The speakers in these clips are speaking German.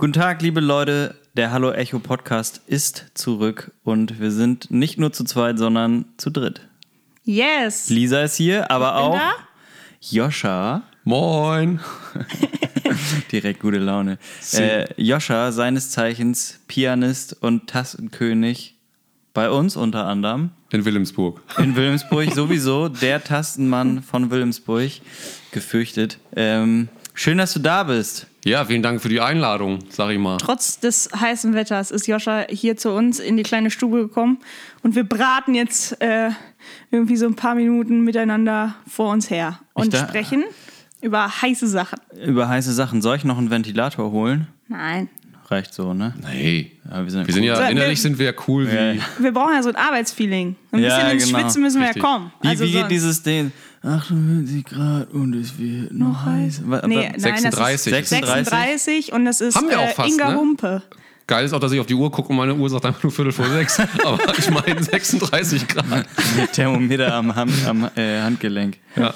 Guten Tag, liebe Leute. Der Hallo Echo Podcast ist zurück und wir sind nicht nur zu zweit, sondern zu dritt. Yes. Lisa ist hier, aber auch da. Joscha. Moin. Direkt gute Laune. Äh, Joscha, seines Zeichens Pianist und Tastenkönig bei uns unter anderem. In Wilhelmsburg. In Wilhelmsburg sowieso, der Tastenmann von Wilhelmsburg, gefürchtet. Ähm, schön, dass du da bist. Ja, vielen Dank für die Einladung, sag ich mal. Trotz des heißen Wetters ist Joscha hier zu uns in die kleine Stube gekommen und wir braten jetzt äh, irgendwie so ein paar Minuten miteinander vor uns her und da- sprechen über heiße Sachen. Über heiße Sachen. Soll ich noch einen Ventilator holen? Nein. Reicht so, ne? Nee. Ja, wir sind, Wir sind ja, So, wir- innerlich sind wir ja cool Ja, wie. ja. Wir brauchen ja so ein Arbeitsfeeling. Ein Ja, bisschen ins genau. Schwitzen müssen wir Richtig. ja kommen. Wie, Also wie geht sonst- dieses Ding? 48 Grad und es wird noch heiß. Nee, wa- nein, das 36. ist 36 und das ist Haben wir auch äh, fast, Inga ne? Humpe. Geil ist auch, dass ich auf die Uhr gucke und meine Uhr sagt einfach nur Viertel vor sechs. Aber ich meine 36 Grad. Thermometer am, Hand, am äh, Handgelenk. Ja.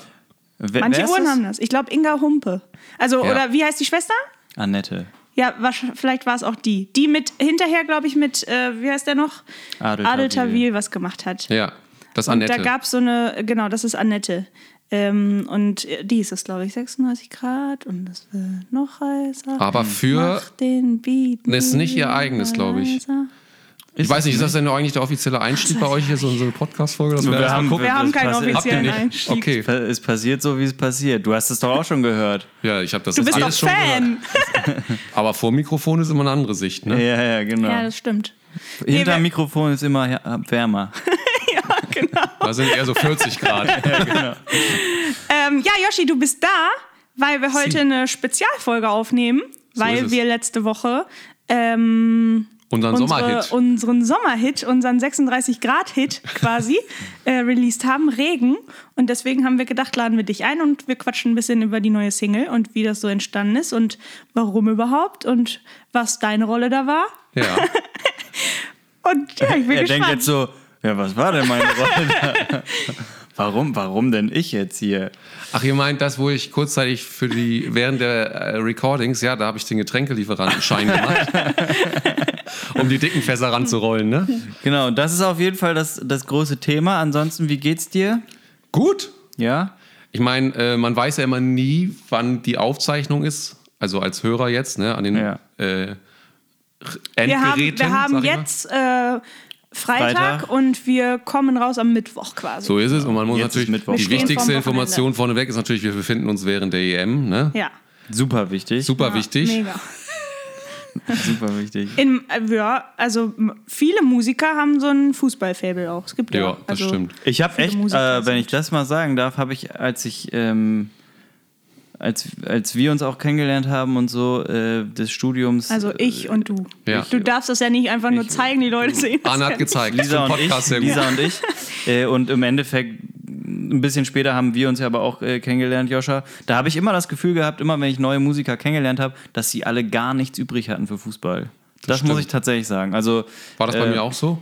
Wer, Manche wer Uhren das? haben das. Ich glaube Inga Humpe. Also, Ja. oder wie heißt die Schwester? Annette. Ja, wahrsch- vielleicht war es auch die. Die mit hinterher, glaube ich, mit, äh, wie heißt der noch? Adel Adel Tawil. Tawil was gemacht hat. Ja, das ist Und Annette. da gab es so eine, genau, das ist Annette. Ähm, und die ist es, glaube ich, 36 Grad und es wird noch heißer. Aber für. Mach den Beat. Das ist nicht ihr eigenes, glaube ich. Ich weiß nicht, ist das denn eigentlich der offizielle Einstieg bei euch hier, so in so eine Podcast-Folge? dass Wir haben-? Wir haben Das keinen offiziellen? Einstieg. Okay. Es passiert so, wie es passiert. Du hast es doch auch schon gehört. Ja, ich habe das Du jetzt bist doch alles schon Fan. gehört. Aber vor Mikrofon ist immer eine andere Sicht, ne? Ja, ja, genau. Ja, das stimmt. Hinter dem Mikrofon ist immer wärmer. ja, genau. Da sind eher so 40 Grad. Ähm, ja, Yoshi, du bist da, weil wir heute eine Spezialfolge aufnehmen, So weil wir letzte Woche ähm, Unseren unsere, Sommerhit. unseren Sommerhit, unseren 36-Grad-Hit quasi äh, released haben, Regen. Und deswegen haben wir gedacht, laden wir dich ein und wir quatschen ein bisschen über die neue Single und wie das so entstanden ist und warum überhaupt und was deine Rolle da war. Ja. Und ja, ich bin er gespannt. denkt jetzt so, ja, was war denn meine Rolle da? Warum, warum denn ich jetzt hier? Ach, ihr meint das, wo ich kurzzeitig für die, während der äh, Recordings, ja, da habe ich den Getränkelieferantenschein gemacht. um die dicken Fässer ranzurollen, ne? Genau, das ist auf jeden Fall das, das große Thema. Ansonsten, wie geht's dir? Gut. Ja? Ich meine, äh, man weiß ja immer nie, wann die Aufzeichnung ist. Also als Hörer jetzt, ne, an den Ja. äh, wir haben, Endgeräten. wir haben sag ich mal. jetzt äh, Freitag, Freitag. und wir kommen raus am Mittwoch quasi. So ist es. Und man muss Jetzt natürlich, die wichtigste Information vorneweg ist natürlich, wir befinden uns während der EM, ne? Ja. Super wichtig. Super Ja, wichtig. Mega. Super wichtig. In, äh, ja, also viele Musiker haben so ein Fußballfabel auch. Es gibt ja, Ja, das also, stimmt. Ich habe Viele echt, Musiker äh, wenn ich das mal sagen darf, habe ich, als ich, ähm, als, als wir uns auch kennengelernt haben und so, äh, des Studiums. Also ich und du. Ja. Du darfst das ja nicht einfach nur zeigen, die Leute sehen das. Anna hat gezeigt. Lisa und ich. Lisa und ich. Äh, und im Endeffekt, ein bisschen später haben wir uns ja aber auch äh, kennengelernt, Joscha. Da habe ich immer das Gefühl gehabt, immer wenn ich neue Musiker kennengelernt habe, dass sie alle gar nichts übrig hatten für Fußball. Das, muss stimmt. ich tatsächlich sagen. Also, War das bei äh, mir auch so?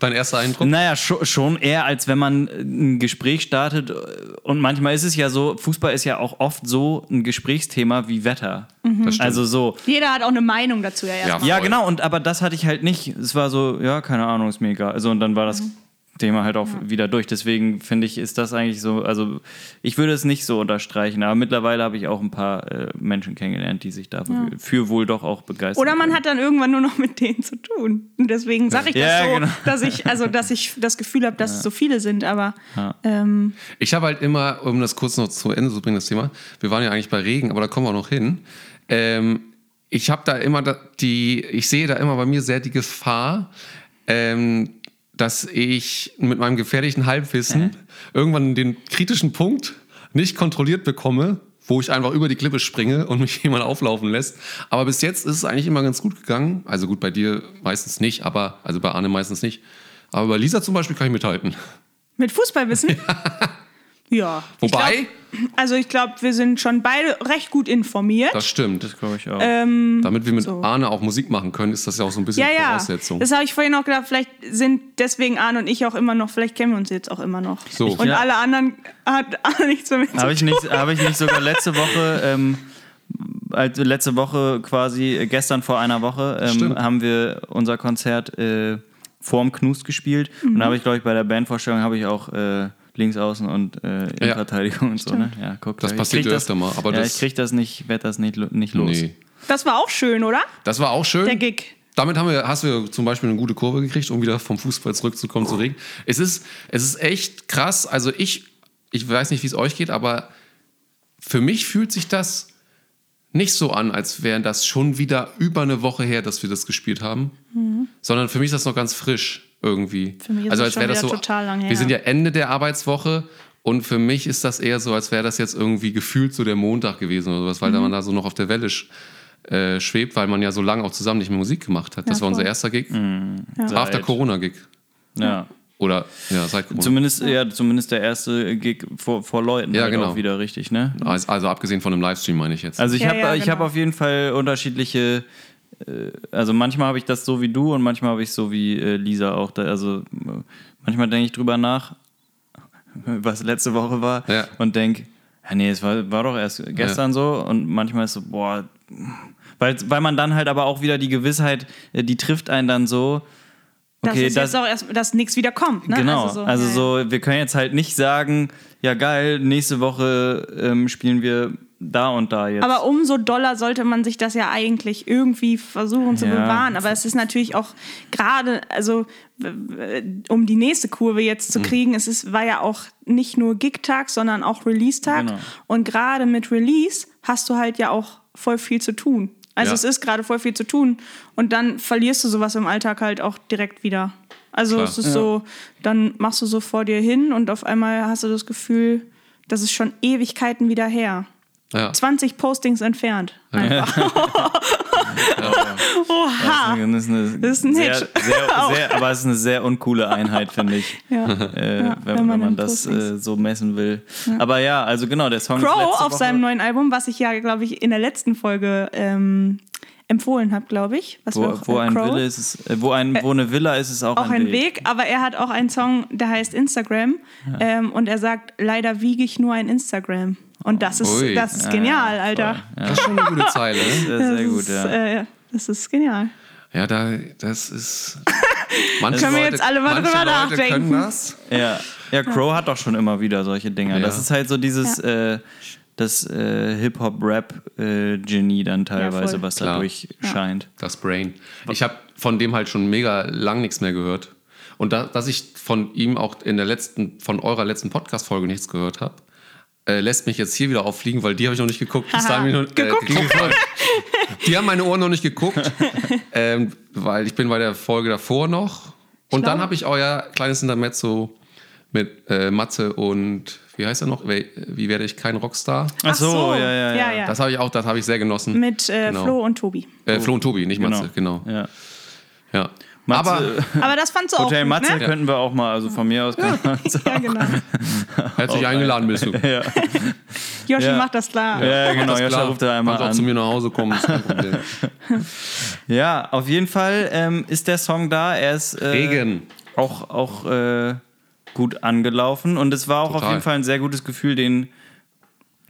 Dein erster Eindruck? Naja, scho- schon eher, als wenn man äh, ein Gespräch startet. äh, Und manchmal ist es ja so, Fußball ist ja auch oft so ein Gesprächsthema wie Wetter. Das stimmt. Also so. Jeder hat auch eine Meinung dazu ja erstmal. Ja, Voll. genau, und aber das hatte ich halt nicht. Es war so, ja, keine Ahnung, ist mir egal. Also und dann war das Thema halt auch wieder durch. Deswegen finde ich, ist das eigentlich so, also ich würde es nicht so unterstreichen, aber mittlerweile habe ich auch ein paar äh, Menschen kennengelernt, die sich dafür für wohl doch auch begeistern. Oder man können. hat dann irgendwann nur noch mit denen zu tun. Und deswegen sage ich das Ja, so, genau. dass ich, also dass ich das Gefühl habe, dass es so viele sind, aber Ja. ähm, Ich habe halt immer, um das kurz noch zu Ende zu bringen, das Thema, wir waren ja eigentlich bei Regen, aber da kommen wir auch noch hin. Ähm, ich habe da immer die, ich sehe da immer bei mir sehr die Gefahr, ähm, dass ich mit meinem gefährlichen Halbwissen irgendwann den kritischen Punkt nicht kontrolliert bekomme, wo ich einfach über die Klippe springe und mich jemand auflaufen lässt. Aber bis jetzt ist es eigentlich immer ganz gut gegangen. Also gut, bei dir meistens nicht, aber, also bei Arne meistens nicht. Aber bei Lisa zum Beispiel kann ich mithalten. mit Fußballwissen. ja. Ich Wobei, glaub, also ich glaube, wir sind schon beide recht gut informiert. das stimmt. Das glaube ich auch. Ähm, Damit wir mit so. Arne auch Musik machen können, ist das ja auch so ein bisschen ja, ja. Voraussetzung. Das habe ich vorhin auch gedacht. Vielleicht sind deswegen Arne und ich auch immer noch, vielleicht kennen wir uns jetzt auch immer noch. So. Und Ja. alle anderen hat Arne nichts damit zu Habe ich, nicht, hab ich nicht sogar letzte Woche ähm, als letzte Woche quasi, äh, gestern vor einer Woche, ähm, haben wir unser Konzert äh, vorm Knust gespielt. Und da habe ich, glaube ich, bei der Bandvorstellung habe ich auch äh, links außen und äh, Innenverteidigung und so, ne? Ja, guck. Das passiert ja das, öfter mal, aber ja, das- ich krieg das nicht, werd das nicht, nicht los. Nee. Das war auch schön, oder? Das war auch schön. Der Gig. Damit haben wir, hast du zum Beispiel eine gute Kurve gekriegt, um wieder vom Fußball zurückzukommen zu Regen. Es ist, es ist echt krass. Also ich, ich weiß nicht, wie es euch geht, aber für mich fühlt sich das nicht so an, als wäre das schon wieder über eine Woche her, dass wir das gespielt haben, sondern für mich ist das noch ganz frisch irgendwie. Mhm. Für mich ist also es als wäre das so. total lang her. Wir sind ja Ende der Arbeitswoche und für mich ist das eher so, als wäre das jetzt irgendwie gefühlt so der Montag gewesen oder sowas, weil Mhm. da man da so noch auf der Welle sch äh, schwebt, weil man ja so lange auch zusammen nicht mehr Musik gemacht hat. Das Ja, war unser voll. erster Gig. Seit- After Corona-Gig. Ja. Oder ja, seit Corona. Zumindest, ja, zumindest der erste Gig vor, vor Leuten Ja, halt genau. auch wieder richtig, ne? Also, also abgesehen von einem Livestream meine ich jetzt. Also ich Ja, habe ja, ich genau. hab auf jeden Fall unterschiedliche, also manchmal habe ich das so wie du und manchmal habe ich so wie äh, Lisa auch. Da, also äh, manchmal denke ich drüber nach, was letzte Woche war Ja. und denke, ja nee, es war, war doch erst gestern so und manchmal ist so, boah, weil, weil man dann halt aber auch wieder die Gewissheit, äh, die trifft einen dann so, Dass okay, es das, jetzt auch erst, dass nichts wieder kommt. Ne? Genau, so, also ja, ja. so, wir können jetzt halt nicht sagen, ja geil, nächste Woche ähm, spielen wir da und da jetzt. Aber umso doller sollte man sich das ja eigentlich irgendwie versuchen zu Ja. bewahren. Aber es ist natürlich auch gerade, also um die nächste Kurve jetzt Mhm. zu kriegen, es ist, war ja auch nicht nur Gig-Tag, sondern auch Release-Tag. Genau. Und gerade mit Release hast du halt ja auch voll viel zu tun. Also Ja. es ist gerade voll viel zu tun. Und dann verlierst du sowas im Alltag halt auch direkt wieder. Also Klar. es ist so, dann machst du so vor dir hin und auf einmal hast du das Gefühl, das ist schon Ewigkeiten wieder her. Ja. 20 Postings entfernt. Einfach. Oha! Das ist eine, Das ist ein sehr, Hit. sehr, sehr, aber es ist eine sehr uncoole Einheit, finde ich, Ja. äh, Ja, wenn, wenn man, dann das äh, so messen will. Aber ja, also genau, der Song ist Crow auf Woche, seinem neuen Album, was ich ja, glaube ich, in der letzten Folge ähm, empfohlen habe, glaube ich. Was wo, auch, wo äh, ein Crow. Wille ist, ist äh, wo, ein, wo eine Villa ist, ist auch, Auch ein Weg, aber er hat auch einen Song, der heißt Instagram. Ähm, und er sagt, leider wiege ich nur ein Instagram. Und das ist, Ui. das ist genial, Alter. Das ist schon eine gute Zeile. Ne? Sehr, Das sehr gut, ist, ja. äh, das ist genial. Ja, da, das ist. Manche Können wir jetzt alle mal drüber Leute nachdenken. Können das. Ja, ja Crow hat doch schon immer wieder solche Dinger. Ja. Das ist halt so dieses, äh, das äh, Hip-Hop-Rap-Genie dann teilweise, was da durchscheint. Das Brain. Ich habe von dem halt schon mega lang nichts mehr gehört. Und da, dass ich von ihm auch in der letzten, von eurer letzten Podcast-Folge nichts gehört habe, äh, lässt mich jetzt hier wieder auffliegen, weil die habe ich noch nicht geguckt. Bis dahin noch, geguckt. geguckt. die haben meine Ohren noch nicht geguckt, ähm, weil ich bin bei der Folge davor noch. Und dann habe ich euer kleines Intermezzo mit äh, Matze und wie heißt er noch? Wie, wie werde ich kein Rockstar? Ach so, ja, ja, ja. ja, Das habe ich auch, das habe ich sehr genossen. Mit äh, Genau. Flo und Tobi. Äh, Flo und Tobi, nicht Matze, genau. Ja. Ja. Matze, Aber Aber das fandst du auch Hotel Matze ne? könnten wir auch mal, also von mir aus können wir uns Ja, genau. herzlich eingeladen bist du. ja. Yoshi Ja. macht das klar. ja, genau, klar. ruft da einmal Kannst auch zu an. mir nach Hause kommen, ist kein Problem. Ja, auf jeden Fall ähm, ist der Song da. Er ist äh, Regen. auch, auch äh, gut angelaufen und es war auch auf Total. jeden Fall ein sehr gutes Gefühl, den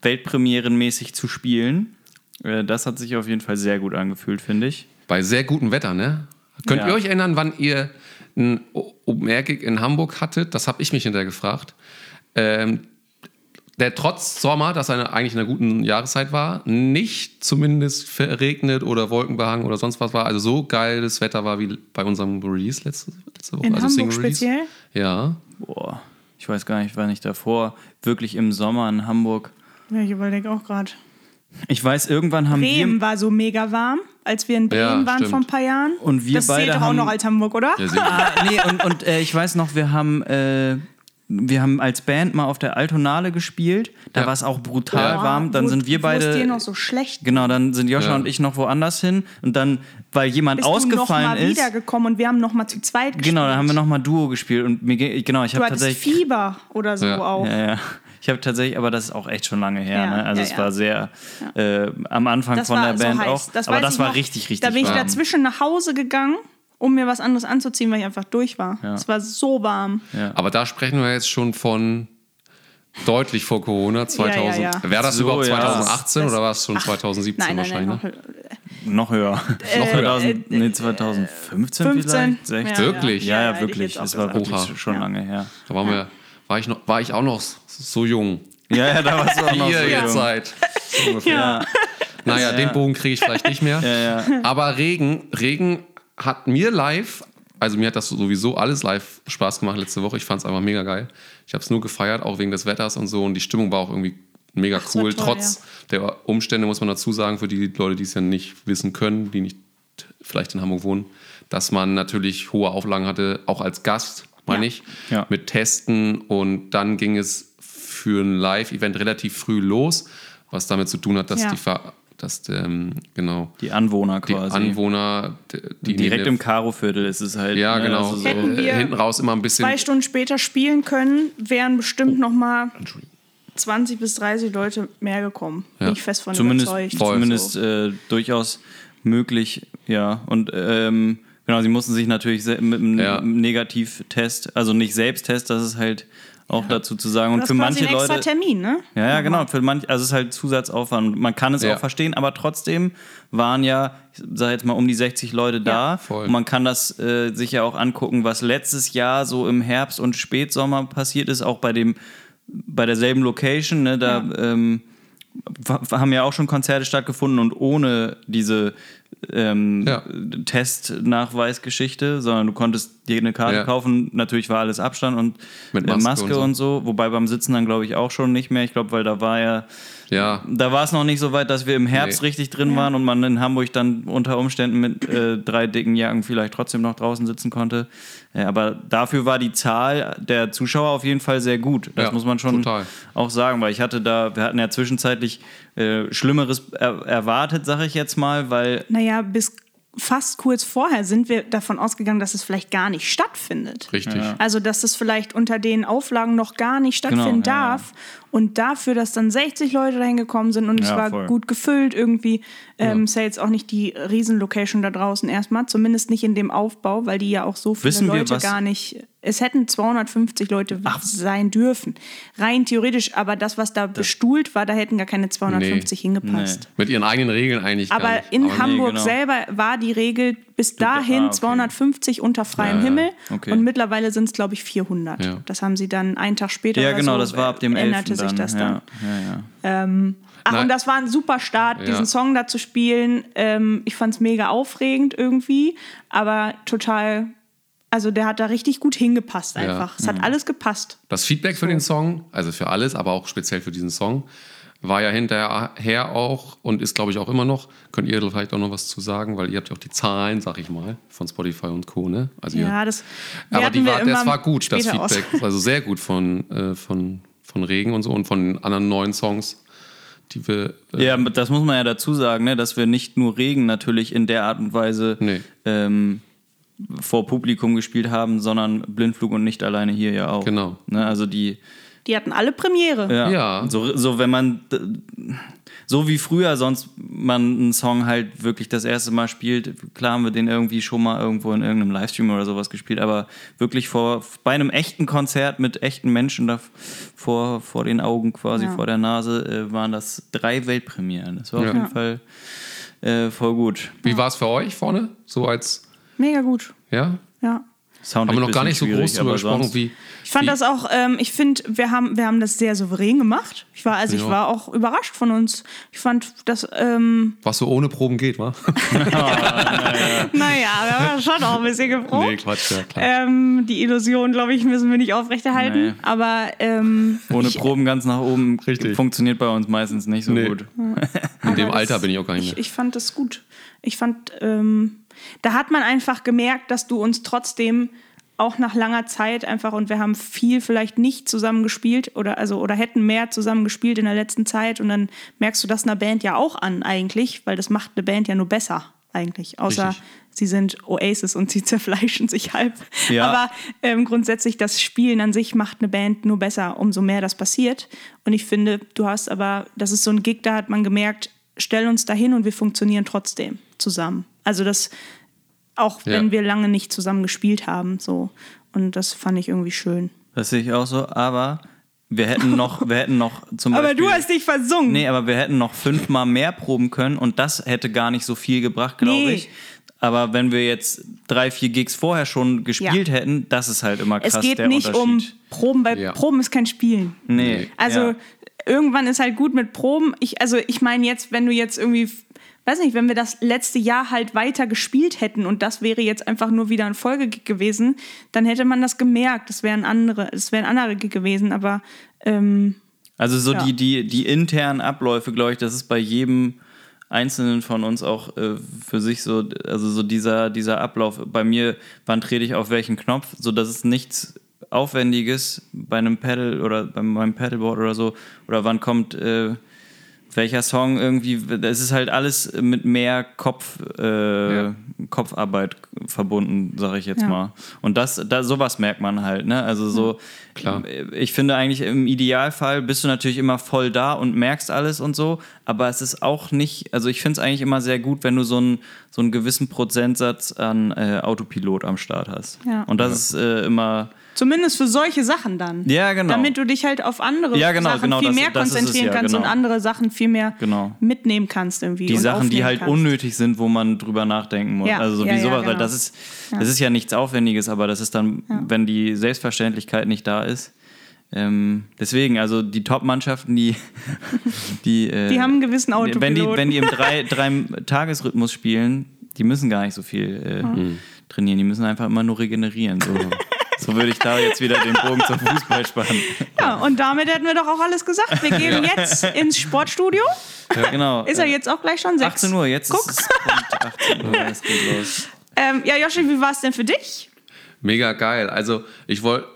Weltpremierenmäßig zu spielen. Äh, das hat sich auf jeden Fall sehr gut angefühlt, finde ich. Bei sehr gutem Wetter, ne? Könnt Ja. ihr euch erinnern, wann ihr ein Open-Air-Gig in Hamburg hattet? Das habe ich mich hinterher gefragt. Ähm, der trotz Sommer, das eine, eigentlich in einer guten Jahreszeit war, nicht zumindest verregnet oder wolkenbehangen oder sonst was war. Also so geiles Wetter war wie bei unserem Release letzte, letzte Woche. In also Hamburg Single Release. speziell? Ja. Boah, ich weiß gar nicht, wann ich davor wirklich im Sommer in Hamburg. Ja, ich überlege auch gerade. Ich weiß, irgendwann haben Bremen wir. war so mega warm, als wir in Bremen Ja, waren stimmt. vor ein paar Jahren. Und wir das beide zählt doch auch haben- noch als Hamburg, oder? ja Ah, nee, und, und äh, ich weiß noch, wir haben. Äh, wir haben als Band mal auf der Altonale gespielt. Da Ja. war es auch brutal Boah, warm. Dann wo- sind wir es dir beide. noch so schlecht Genau, dann sind Joscha Ja. und ich noch woanders hin. Und dann, weil jemand bist du noch ausgefallen mal ist. wiedergekommen und wir haben noch mal zu zweit gespielt. Genau, dann haben wir nochmal Duo gespielt. Und mir, genau, ich Du habe tatsächlich. Fieber oder so Ja. auch. Ja, ja. Ich habe tatsächlich, aber das ist auch echt schon lange her. Ja, ne? Also ja, es ja. war sehr äh, am Anfang Das von war der so Band heiß. auch. Das aber das war noch. richtig, richtig Da bin ich warm. dazwischen nach Hause gegangen, um mir was anderes anzuziehen, weil ich einfach durch war. Es war so warm. Aber da sprechen wir jetzt schon von deutlich vor Corona, 2000. ja, ja. Wäre das So, überhaupt ja. 2018 Das- oder war es schon 2017 Nein, nein, nein, wahrscheinlich? noch, ne? Noch höher. Äh, 2000, äh, nee, 2015 15. vielleicht? 16? Wirklich? Ja, ja, wirklich. Es war wirklich schon Ja. lange her. Da waren wir, war, ich noch, war ich auch noch so jung. Ja, ja, da warst du auch noch Wie so ihr jetzt jung. seid. So ungefähr. Ja, Naja, den Bogen kriege ich vielleicht nicht mehr. ja, ja. Aber Regen, Regen hat mir live, also mir hat das sowieso alles live Spaß gemacht letzte Woche. Ich fand es einfach mega geil. Ich habe es nur gefeiert, auch wegen des Wetters und so. Und die Stimmung war auch irgendwie mega cool. toll, Trotz der Umstände muss man dazu sagen, für die Leute, die es ja nicht wissen können, die nicht vielleicht in Hamburg wohnen, dass man natürlich hohe Auflagen hatte, auch als Gast, meine Ja. ich, Ja. mit Testen. Und dann ging es für ein Live-Event relativ früh los, was damit zu tun hat, dass Ja. die Ver dass ähm, genau Die Anwohner die quasi. Anwohner, die, die Direkt im Karo-Viertel ist es halt. ja ne, genau, also so, so, Hätten wir hinten raus immer ein bisschen zwei Stunden später spielen können, wären Oh. bestimmt noch mal 20 bis 30 Leute mehr gekommen. Ja. Bin ich fest von zumindest, überzeugt. Zumindest äh, durchaus möglich, ja. Und ähm, genau, sie mussten sich natürlich mit einem Ja. Negativtest, also nicht Selbsttest, das ist halt auch dazu zu sagen. Und das für manche ein extra Leute. Termin, ne? Ja, ja, genau. Für manch, also es ist halt Zusatzaufwand. Man kann es Ja. auch verstehen, aber trotzdem waren ja, ich sage jetzt mal, um die 60 Leute da. voll. Und man kann das äh, sich ja auch angucken, was letztes Jahr so im Herbst und Spätsommer passiert ist, auch bei dem, bei derselben Location. Ne, da ähm, haben ja auch schon Konzerte stattgefunden und ohne diese ähm, Ja. Testnachweisgeschichte, sondern du konntest dir eine Karte Ja. kaufen. Natürlich war alles Abstand und Mit äh, Maske Maske, und und, so. so. Wobei beim Sitzen dann glaube ich auch schon nicht mehr. Ich glaube, weil da war ja, ja, da war es noch nicht so weit, dass wir im Herbst Nee. richtig drin waren und man in Hamburg dann unter Umständen mit äh, drei dicken Jacken vielleicht trotzdem noch draußen sitzen konnte. Ja, aber dafür war die Zahl der Zuschauer auf jeden Fall sehr gut. Das Ja, muss man schon total. auch sagen, weil ich hatte da, wir hatten ja zwischenzeitlich äh, Schlimmeres er erwartet, sage ich jetzt mal, weil Naja, bis fast kurz vorher sind wir davon ausgegangen, dass es vielleicht gar nicht stattfindet. richtig. Also, dass es vielleicht unter den Auflagen noch gar nicht stattfinden Genau, ja, darf. Und dafür, dass dann 60 Leute dahin gekommen sind und es Ja, war voll. gut gefüllt irgendwie, ähm, ist ja jetzt auch nicht die Riesenlocation da draußen erstmal. Zumindest nicht in dem Aufbau, weil die ja auch so viele Wissen wir, Leute was- gar nicht. Es hätten 250 Leute sein dürfen. Rein theoretisch, aber das, was da bestuhlt war, da hätten gar keine 250 hingepasst. Mit ihren eigenen Regeln eigentlich gar Aber in Aber Hamburg genau. selber war die Regel bis dahin ah, okay. 250 unter freiem Ja, ja. Himmel Okay. und mittlerweile sind es, glaube ich, 400. Ja. Das haben sie dann einen Tag später ja genau, so, das war ab dem äh, 11. änderte sich dann. das ja, dann. Ja, ja. Ach, Nein. und das war ein super Start, Ja. diesen Song da zu spielen. Ähm, ich fand es mega aufregend irgendwie, aber total, also der hat da richtig gut hingepasst einfach. Es Mhm. hat alles gepasst. Das Feedback für den Song, also für alles, aber auch speziell für diesen Song, war ja hinterher auch und ist, glaube ich, auch immer noch. Könnt ihr vielleicht auch noch was zu sagen, weil ihr habt ja auch die Zahlen, sag ich mal, von Spotify und Co. Ne? Also ihr- Ja, das aber die wir war, immer das war gut, das später aus. Feedback. Also sehr gut von, äh, von, von Regen und so und von den anderen neuen Songs, die wir. Äh, Ja, das muss man ja dazu sagen, ne, dass wir nicht nur Regen natürlich in der Art und Weise Nee. ähm, vor Publikum gespielt haben, sondern Blindflug und nicht alleine hier ja auch. Genau. Ne, also die, Die hatten alle Premiere. ja, Ja. So, so wenn man, so wie früher sonst man einen Song halt wirklich das erste Mal spielt, klar haben wir den irgendwie schon mal irgendwo in irgendeinem Livestream oder sowas gespielt, aber wirklich vor, bei einem echten Konzert mit echten Menschen da vor, vor den Augen quasi, Ja. vor der Nase, äh, waren das drei Weltpremieren. Das war Ja. auf jeden Fall äh, voll gut. Wie war es für euch vorne? So als, Mega gut. ja? Ja. Soundlich Haben wir noch gar nicht so groß drüber gesprochen, wie. Ich fand wie, das auch, ähm, ich finde, wir haben, wir haben das sehr souverän gemacht. Ich war, also ich Ja. war auch überrascht von uns. Ich fand das, ähm, Was so ohne Proben geht, wa? naja, wir haben schon auch ein bisschen geprobt. Quatsch, ja, klar. ähm, die Illusion, glaube ich, müssen wir nicht aufrechterhalten. Nee. Aber ähm, Ohne Proben ganz nach oben Richtig. funktioniert bei uns meistens nicht so Nee. gut. In dem Alter bin ich auch gar nicht ich, mehr. ich fand das gut. Ich fand, ähm, da hat man einfach gemerkt, dass du uns trotzdem auch nach langer Zeit einfach und wir haben viel vielleicht nicht zusammen gespielt oder also oder hätten mehr zusammen gespielt in der letzten Zeit und dann merkst du das einer Band ja auch an eigentlich, weil das macht eine Band ja nur besser eigentlich, außer Richtig. sie sind Oasis und sie zerfleischen sich halb. Ja. Aber ähm, grundsätzlich das Spielen an sich macht eine Band nur besser, umso mehr das passiert. Und ich finde, du hast aber, das ist so ein Gig, da hat man gemerkt, stell uns dahin und wir funktionieren trotzdem zusammen. Also das, auch Ja. wenn wir lange nicht zusammen gespielt haben, so. Und das fand ich irgendwie schön. Das sehe ich auch so, aber wir hätten noch, wir hätten noch zum Aber Beispiel. du hast dich versungen. Nee, aber wir hätten noch fünfmal mehr proben können und das hätte gar nicht so viel gebracht, glaube Nee. ich. Aber wenn wir jetzt drei, vier Gigs vorher schon gespielt Ja. hätten, das ist halt immer krass es geht der nicht um. Proben, weil Ja. Proben ist kein Spielen. Nee. Also ja. irgendwann ist halt gut mit Proben. Ich, also ich meine jetzt, wenn du jetzt irgendwie, weiß nicht, wenn wir das letzte Jahr halt weiter gespielt hätten und das wäre jetzt einfach nur wieder ein Folgegig gewesen, dann hätte man das gemerkt. Das wären andere, das wären andere Gig gewesen. Aber ähm, Also so Ja. die, die, die internen Abläufe, glaube ich, das ist bei jedem Einzelnen von uns auch äh, für sich so, also so dieser, dieser Ablauf. Bei mir, wann trete ich auf welchen Knopf, so dass es nichts Aufwendiges bei einem Pedal oder bei meinem Pedalboard oder so, oder wann kommt äh, welcher Song irgendwie, es ist halt alles mit mehr Kopf, äh, Ja. Kopfarbeit verbunden, sage ich jetzt Ja. mal. Und das, da, sowas merkt man halt, ne? Also so, Klar. ich finde eigentlich im Idealfall bist du natürlich immer voll da und merkst alles und so, aber es ist auch nicht, also ich finde es eigentlich immer sehr gut, wenn du so einen, so einen gewissen Prozentsatz an äh, Autopilot am Start hast. Ja. Und das ist äh, immer, zumindest für solche Sachen dann. Ja, genau. Damit du dich halt auf andere Ja, genau, Sachen genau, viel das- mehr das ist es konzentrieren ja, kannst und genau. andere Sachen viel mehr Genau. mitnehmen kannst irgendwie. die und Sachen, die halt kannst. unnötig sind, wo man drüber nachdenken muss. Ja, also so ja, wie ja, sowas, weil genau. das ist, das ist ja nichts Aufwendiges, aber das ist dann, wenn die Selbstverständlichkeit nicht da ist. Ähm, deswegen, also die Top-Mannschaften, die, die, äh, Die haben einen gewissen wenn die, Autopilot. wenn die im drei, drei Tagesrhythmus spielen, die müssen gar nicht so viel äh, trainieren, die müssen einfach immer nur regenerieren. So, so würde ich da jetzt wieder den Bogen zum Fußball spannen. Ja, und damit hätten wir doch auch alles gesagt. Wir gehen jetzt ins Sportstudio. Genau. Ist er jetzt auch gleich schon sechs? 18 Uhr, jetzt Guck. ist es Punkt 18 Uhr, es geht los. Ähm, ja, Joshi, wie war es denn für dich? Mega geil. Also ich wollte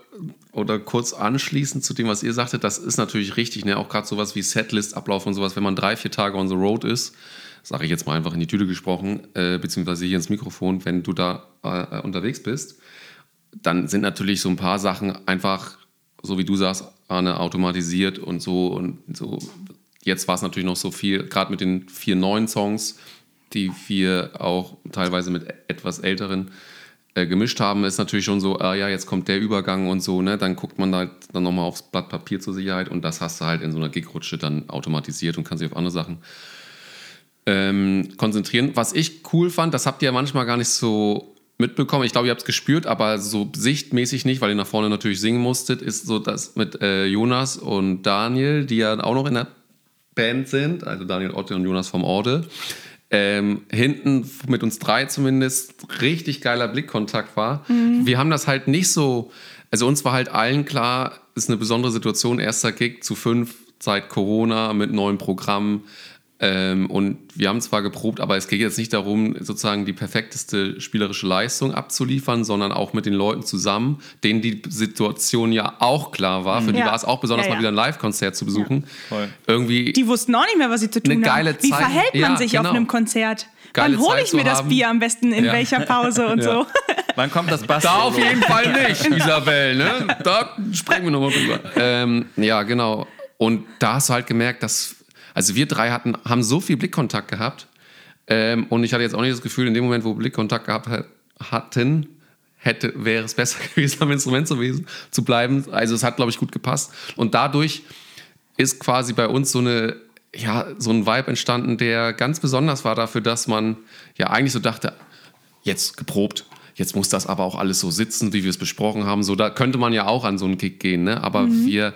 oder kurz anschließend zu dem, was ihr sagtet, das ist natürlich richtig, ne? Auch gerade sowas wie Setlist-Ablauf und sowas, wenn man drei, vier Tage on the road ist, sage ich jetzt mal einfach in die Tüte gesprochen, äh, beziehungsweise hier ins Mikrofon, wenn du da äh, unterwegs bist, dann sind natürlich so ein paar Sachen einfach, so wie du sagst, Arne, automatisiert und so und so. Jetzt war es natürlich noch so viel, gerade mit den vier neuen Songs, die wir auch teilweise mit etwas älteren äh, gemischt haben, ist natürlich schon so, ah ja, jetzt kommt der Übergang und so, ne? Dann guckt man halt dann nochmal aufs Blatt Papier zur Sicherheit und das hast du halt in so einer Gig-Rutsche dann automatisiert und kannst dich auf andere Sachen ähm, konzentrieren. Was ich cool fand, das habt ihr ja manchmal gar nicht so mitbekommen. Ich glaube, ihr habt es gespürt, aber so sichtmäßig nicht, weil ihr nach vorne natürlich singen musstet, ist so das mit äh, Jonas und Daniel, die ja auch noch in der Band sind, also Daniel Otte und Jonas vom Orde. Ähm, hinten mit uns drei zumindest richtig geiler Blickkontakt war. Wir haben das halt nicht so, also uns war halt allen klar, ist eine besondere Situation, erster Gig zu fünf seit Corona mit neuen Programmen. Ähm, und wir haben zwar geprobt, aber es geht jetzt nicht darum, sozusagen die perfekteste spielerische Leistung abzuliefern, sondern auch mit den Leuten zusammen, denen die Situation ja auch klar war. Für die Ja. war es auch besonders, Ja, mal ja. wieder ein Live-Konzert zu besuchen. Voll. Irgendwie Die wussten auch nicht mehr, was sie zu tun Eine geile haben. Wie Zeit. verhält man Ja, sich genau. auf einem Konzert? Geile Wann hole ich mir das haben. Bier am besten in Ja. welcher Pause und so? Wann kommt das Bass? Da auf jeden Fall nicht, Isabel, ne? Da sprechen wir nochmal drüber. Ähm, ja, genau. Und da hast du halt gemerkt, dass, also wir drei hatten, haben so viel Blickkontakt gehabt. Ähm, und ich hatte jetzt auch nicht das Gefühl, in dem Moment, wo wir Blickkontakt gehabt hat- hatten, hätte, wäre es besser gewesen, am Instrument zu, wesen, zu bleiben. Also es hat, glaube ich, gut gepasst. Und dadurch ist quasi bei uns so eine, ja, so ein Vibe entstanden, der ganz besonders war dafür, dass man ja eigentlich so dachte, jetzt geprobt. Jetzt muss das aber auch alles so sitzen, wie wir es besprochen haben. So, da könnte man ja auch an so einen Kick gehen, ne? Aber Mhm. wir,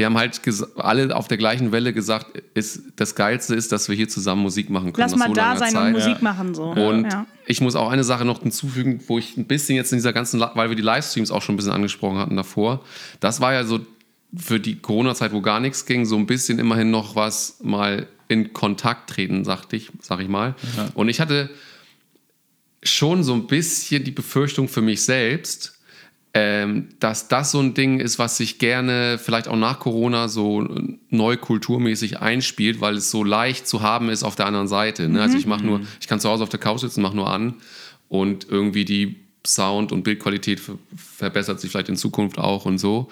wir haben halt alle auf der gleichen Welle gesagt, ist, das Geilste ist, dass wir hier zusammen Musik machen können. Lass mal so da sein Zeit. und Musik machen so. Und ja. ich muss auch eine Sache noch hinzufügen, wo ich ein bisschen jetzt in dieser ganzen, weil wir die Livestreams auch schon ein bisschen angesprochen hatten davor. Das war ja so für die Corona-Zeit, wo gar nichts ging, so ein bisschen immerhin noch was mal in Kontakt treten, sagte ich, sag ich mal. Und ich hatte schon so ein bisschen die Befürchtung für mich selbst, ähm, dass das so ein Ding ist, was sich gerne vielleicht auch nach Corona so neu kulturmäßig einspielt, weil es so leicht zu haben ist auf der anderen Seite. Ne? Also ich mache nur, ich kann zu Hause auf der Couch sitzen, mache nur an und irgendwie die Sound- und Bildqualität ver verbessert sich vielleicht in Zukunft auch und so.